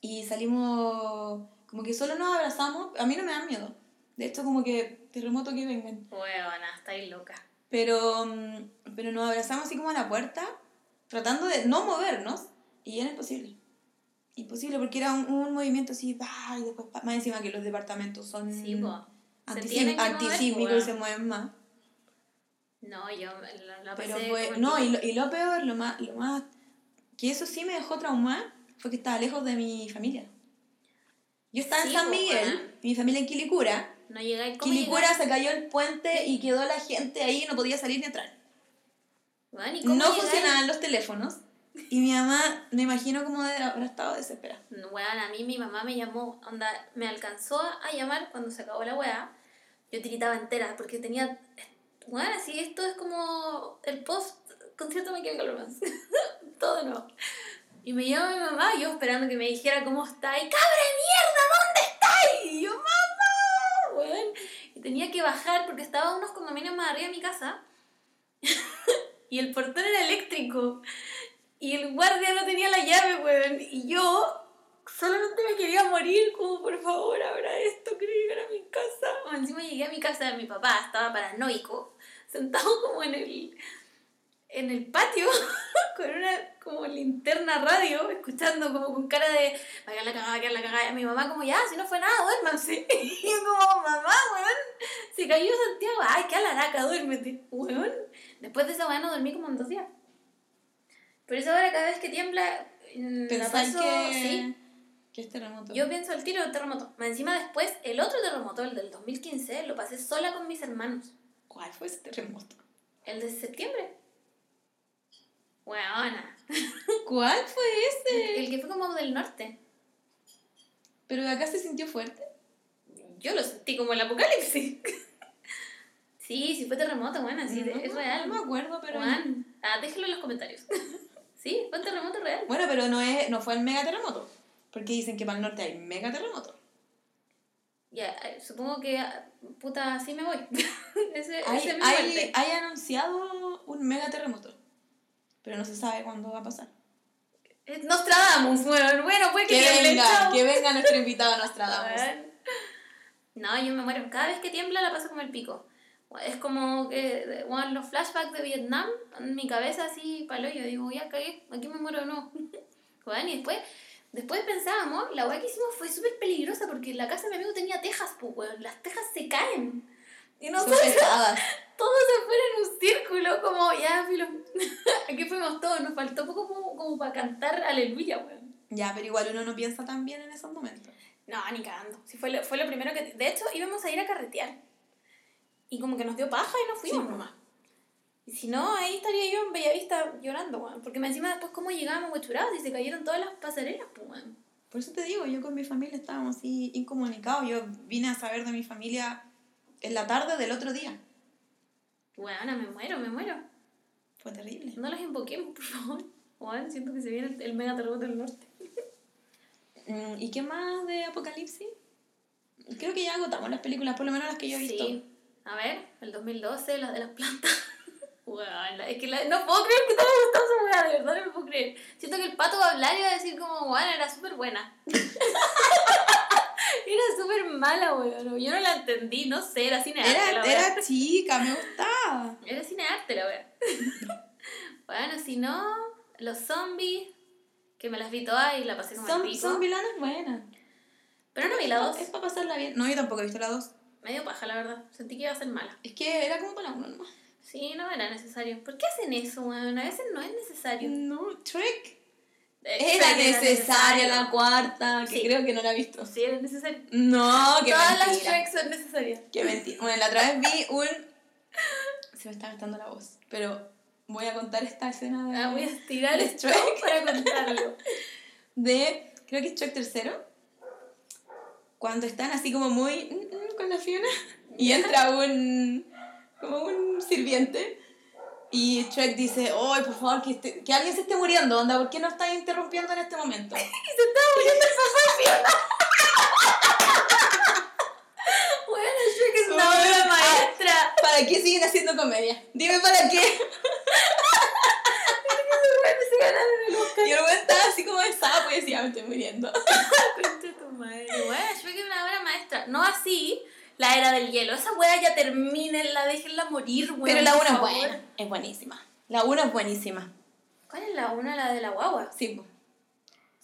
Y salimos, como que solo nos abrazamos. A mí no me da miedo. De hecho, como que terremoto que vengan. Huevona, estáis loca. Pero, mm, pero nos abrazamos así como a la puerta, tratando de no movernos. Y era imposible. Imposible, porque era un, un movimiento así, pa, y después más encima que los departamentos son Sí, antisísmicos y se mueven más. No, yo la, la Pero fue, como no, y lo, y lo peor, lo más, lo más, que eso sí me dejó traumada, fue que estaba lejos de mi familia. Yo estaba Sí, en San Miguel, mi familia en Quilicura. No como Quilicura se cayó el puente y quedó la gente ahí y no podía salir ni entrar. Bueno, ¿y cómo No llegáis? funcionaban los teléfonos. Y mi mamá, me imagino cómo de- habrá estado desesperada. Weón, a mí mi mamá me llamó, onda, me alcanzó a llamar cuando se acabó la weá. Yo tiritaba entera porque tenía. Weón, así esto es como el post concierto Me Chemical Romance. Todo de nuevo. Y me llama mi mamá, yo esperando que me dijera cómo está. Y cabra de mierda, ¿dónde está? Y yo, mamá, weón. Y tenía que bajar porque estaba unos condominios más arriba de mi casa. y el portón era eléctrico. Y el guardia no tenía la llave, weón. Y yo solamente me quería morir, como por favor, abra esto, quiero llegar a mi casa. O encima llegué a mi casa de mi papá, estaba paranoico, sentado como en el, en el patio, con una como linterna radio, escuchando como con cara de, va a quedar la cagada, va a quedar la cagada. Y mi mamá como, ya, si no fue nada, duérmanse. Y yo como, mamá, weón, se cayó Santiago, ay, qué alaraca, duérmete, weón. Después de esa weá no dormí como en dos días. Pero eso ahora cada vez que tiembla, mm, la paso, que, sí, que es terremoto. yo pienso al tiro del terremoto. Encima después, el otro terremoto, el del 2015, lo pasé sola con mis hermanos. ¿Cuál fue ese terremoto? El de septiembre. Weona. ¿Cuál fue ese? El que fue como del norte. Pero acá se sintió fuerte. Yo lo sentí como el apocalipsis. sí, sí fue terremoto, bueno, sí, No, es no, real. No me acuerdo, pero. Juan, ah, déjelo en los comentarios. sí, fue un terremoto real. Bueno, pero no, es, no fue el megaterremoto. Porque dicen que para el norte hay megaterremoto. Ya, eh, supongo que, puta, así me voy. ese, Hay, ese hay, hay anunciado un megaterremoto. Pero no se sabe cuándo va a pasar. Nostradamus, bueno, bueno, puede que Que venga, que venga nuestro invitado Nostradamus. No, yo me muero. Cada vez que tiembla la paso como el pico. Es como que bueno, los flashbacks de Vietnam, en mi cabeza así palo, yo digo, ya cagué, aquí me muero nuevo. Weón, y después, después pensábamos, la weá que hicimos fue súper peligrosa porque la casa de mi amigo tenía tejas, pues weón, las tejas se caen. Y nosotros todos se fueron en un círculo, como ya, filo. Aquí fuimos todos, nos faltó poco como, como para cantar aleluya, weón. Ya, pero igual uno no piensa tan bien en esos momentos. No, ni cagando. Sí, fue, lo, fue lo primero que... De hecho, íbamos a ir a carretear. Y como que nos dio paja y nos fuimos Sí. nomás. Y si no, ahí estaría yo en Bellavista llorando, weón. Porque me encima después cómo llegábamos huechurados y se cayeron todas las pasarelas, pues, weón. Por eso te digo, yo con mi familia estábamos así incomunicados. Yo vine a saber de mi familia en la tarde del otro día. Weón, me muero, me muero. Fue terrible. No los invoquemos, por favor. Weón, siento que se viene el, el mega terremoto del norte. Mm, ¿Y qué más de Apocalipsis? Creo que ya agotamos las películas, por lo menos las que yo he visto. Sí. A ver, el 2012, las de las plantas. Weón, la- es que la- no puedo creer que te haya gustado esa weá, de verdad no lo puedo creer. Siento que el pato va a hablar y va a decir como, weón, era súper buena. era súper mala, weón. Yo no la entendí, no sé, era cine arte la Era, weá. era chica, me gustaba. Era cine arte la weá. bueno, si no, los zombies, que me las vi todas y la pasé como el Son, pico. son vilanas buenas. Pero no vi la dos. Es para pasarla bien. No, yo tampoco he visto la dos. Medio paja, la verdad. Sentí que iba a ser mala. Es que era como para la uno nomás. Sí, no era necesario. ¿Por qué hacen eso, weón? A veces no es necesario. No, Shrek. Eh, Era necesaria la cuarta, que Sí. creo que no la he visto. Sí, era necesario. No, qué Todas las mentira. Shrek son necesarias. Qué mentira. Bueno, la otra vez vi un... Se me está gastando la voz, pero voy a contar esta escena de... Ah, voy a estirar Shrek. para contarlo. de, creo que es Shrek tercero, cuando están así como muy mm, mm, con la Fiona y entra un, como un sirviente y Shrek dice, ¡ay, por favor, que, este- que alguien se esté muriendo! Onda, ¿por qué no estás interrumpiendo en este momento? Y se estaba muriendo el papá. Bueno, Shrek es una obra maestra. ¿Para qué siguen haciendo comedia? Dime para qué. Y el güey estaba así como de sapo y decía, me estoy muriendo. Tu madre. Bueno, Shrek es una obra maestra. No así la era del hielo. Esa wea ya termínenla, déjenla morir, weón. Pero la por una es favor. buena, es buenísima. La una es buenísima. ¿Cuál es la una? La de la guagua. Sí.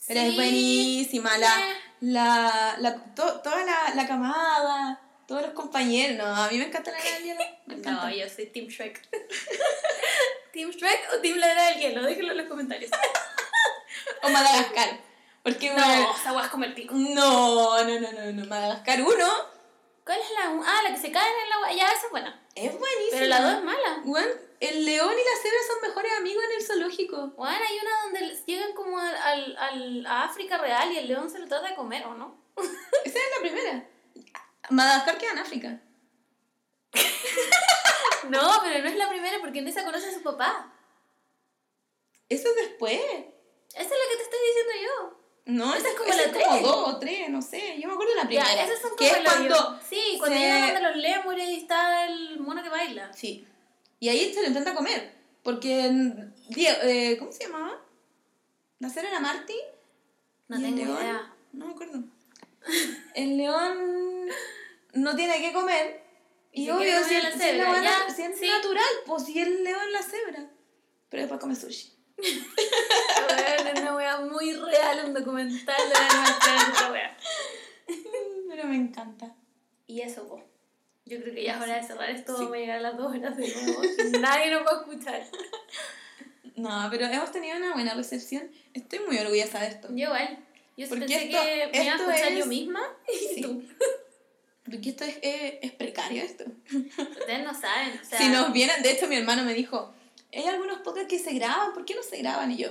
Pero Sí. es buenísima, la, Eh. la, la, to- toda la, la camada, todos los compañeros. No, a mí me encanta la era del hielo. Me encanta. No, yo soy Team Shrek. ¿Team Shrek o Team la era del hielo? Déjenlo en los comentarios. O Madagascar. Porque, bueno, No, esa wea es como el pico. no, no, no, no, no. Madagascar 1 ¿Cuál es la Ah, la que se cae en el agua. Ya, esa es buena. es buenísima. Pero la dos es mala. Weón, el león y la cebra son mejores amigos en el zoológico. Bueno, hay una donde llegan como al, al, al- a África real y el león se lo trata de comer, ¿o no? Esa es la primera. Madagascar queda en África. No, pero no es la primera porque en esa conoce a su papá. Eso es después. Esa es la que te estoy diciendo yo. No, Esa es como esa la tres. como dos o tres, no sé. Yo me acuerdo de la primera. Ya, esas son que es cuando Sí, cuando se- llegan donde los lémures y está el mono que baila. Sí. Y ahí se lo intenta comer. Porque. eh, ¿Cómo se llamaba? ¿La cera era Marty? No ¿Y el tengo león? idea. No me acuerdo. El león no tiene que comer. Y Y, obvio, si, la si es cebra, la si es sí. natural, pues si el león la cebra. Pero después come sushi. Es una wea muy real, un documental de la wea. Pero me encanta. Y eso, po. Yo creo que ya es hora de cerrar esto, Sí. vamos a llegar a las dos horas de nuevo. Nadie nos va a escuchar. No, pero hemos tenido una buena recepción. Estoy muy orgullosa de esto. Yo igual. Yo Porque pensé esto- que me iba a escuchar es- yo misma y Sí. tú. Porque esto es, es, es precario esto. Ustedes no saben, o sea... Si nos vienen, de hecho mi hermano me dijo, hay algunos podcasts que se graban, ¿por qué no se graban? Y yo,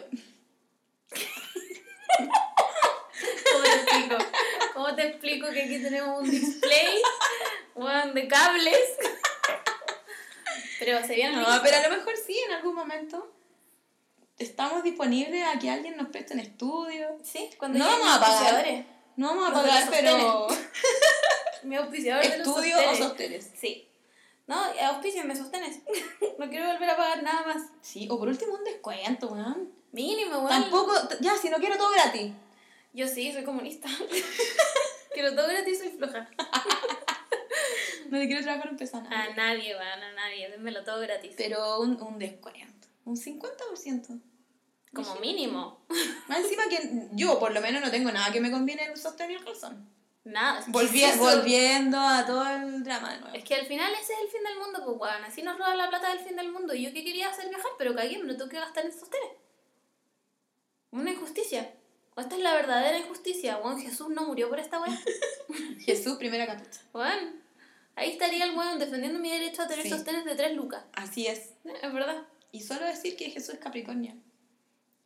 ¿Cómo te explico? ¿Cómo te explico que aquí tenemos un display weón, de cables? Pero se viene no, pero a lo mejor sí, en algún momento estamos disponibles a que alguien nos preste un estudio. Sí, cuando No vamos a pagar. No vamos a pagar, pero Mi auspiciador de los estudio o sostenes. Sí. No, auspicio, me sostenes. no quiero volver a pagar nada más. Sí, o por último un descuento, weón. Mínimo, weón. Tampoco, ya, si no quiero todo gratis. Yo sí, soy comunista. quiero todo gratis, soy floja. No le quiero trabajar un peso a A nadie. nadie, weón, a nadie. Démelo todo gratis. Pero un, un descuento. Un 50%. Como mínimo. Más encima que yo, por lo menos, no tengo nada que me conviene el sostén y el calzón. Nada. Volvi- ¿qué es eso? volviendo a todo el drama de nuevo. Es que al final ese es el fin del mundo, pues weón. Así nos roban la plata del fin del mundo. Y yo que quería hacer viajar, pero cagué, me lo tengo que gastar en sostenes. Una injusticia. Esta es la verdadera injusticia. Weón, Jesús no murió por esta weón. Jesús, primera capucha. Weón. Ahí estaría el weón defendiendo mi derecho a tener Sí. sostenes de 3 lucas. Así es. Eh, Es verdad. Y solo decir que Jesús es Capricornio,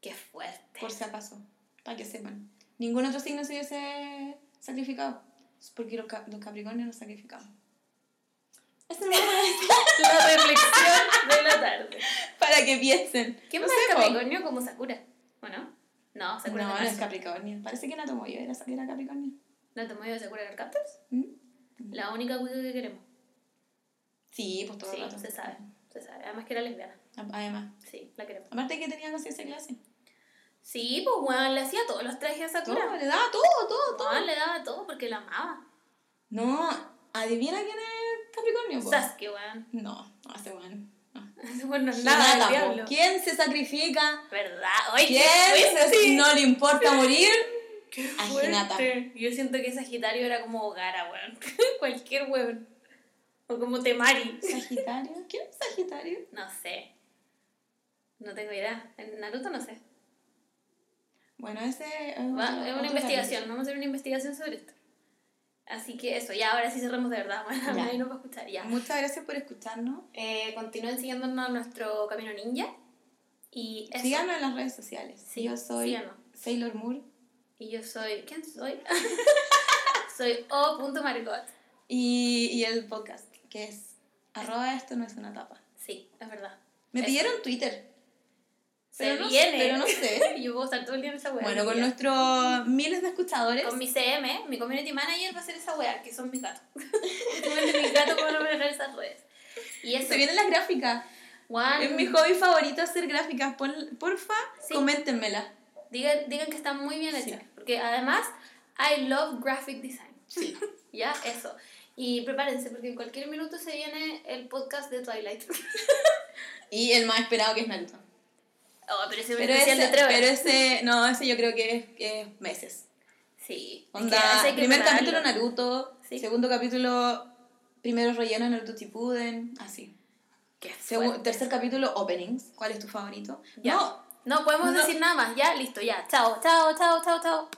Qué fuerte. por si acaso, para que sepan. Ningún otro signo se hubiese sacrificado. Es porque los, ca- los Capricornios nos sacrificamos. Eso es La reflexión de la tarde. para que piensen. ¿Quién No más sé, po. Capricornio como Sakura? ¿O no? No, Sakura No, es no es. Capricornio. Parece que la tomó yo, era, era Capricornio. ¿No te mueves de Sakura Captors? ¿Mm? La única cuica que queremos. Sí, pues todo Sí, el rato. se sabe. Se sabe. Además que era lesbiana. Además. Sí, la queremos. Aparte que tenía conciencia de clase. Sí, pues weón, le hacía todos los trajes a Todo, Sakura. le daba todo, todo, todo. Weón, le daba todo porque la amaba. No, adivina quién es Capricornio, po? Sasuke, weón. No, no, ese weón. No. Ese weón no es Nada, nada, diablo. ¿Quién se sacrifica? ¿Verdad? Oye, ¿Quién qué se- no le importa morir? Qué a. Hinata. Yo siento que Sagitario era como Gara, weón. Cualquier weón. O como Temari. ¿Sagitario? ¿Quién es Sagitario? No sé. No tengo idea. En Naruto no sé. Bueno, ese es, Va- otro- es una investigación. Vamos a hacer una investigación sobre esto. Así que eso, ya ahora sí cerramos de verdad. Bueno, nadie nos va a escuchar ya. Muchas gracias por escucharnos. Eh, continúen siguiéndonos nuestro camino ninja. Y eso. Síganos en las redes sociales. Sí, Yo soy síganos. Sailor Moore. Y yo soy. ¿Quién soy? soy O.Margot. Y, y el podcast, que es arroba esto no es una tapa. Sí, es verdad. Me Eso. pidieron Twitter. Se Pero no, viene. pero no sé. yo puedo estar todo el día en esa wea. Bueno, con nuestros miles de escuchadores. Con mi CM, mi community manager va a hacer esa wea, que son mis gatos. Mis gatos cómo no manejar esas redes. Y eso. Se vienen las gráficas. Juan, Es mi hobby favorito hacer gráficas. Pon- porfa, Sí. coméntenmela. digan, digan que están muy bien hechas. Porque además, I love graphic design. Sí. ya, eso. Y prepárense, porque en cualquier minuto se viene el podcast de Twilight. Y el más esperado que es Naruto. Oh, pero ese es un Pero especial ese, de tres horas. pero ese, no, ese yo creo que es, que es meses. Sí. es Onda, hay que primer capítulo Naruto, Sí. segundo capítulo, primero relleno Naruto Shippuden, así. Qué tercer capítulo, openings. ¿Cuál es tu favorito? Ya. No, No podemos No. decir nada más. Ya, listo, ya. Chao, chao, chao, chao, chao.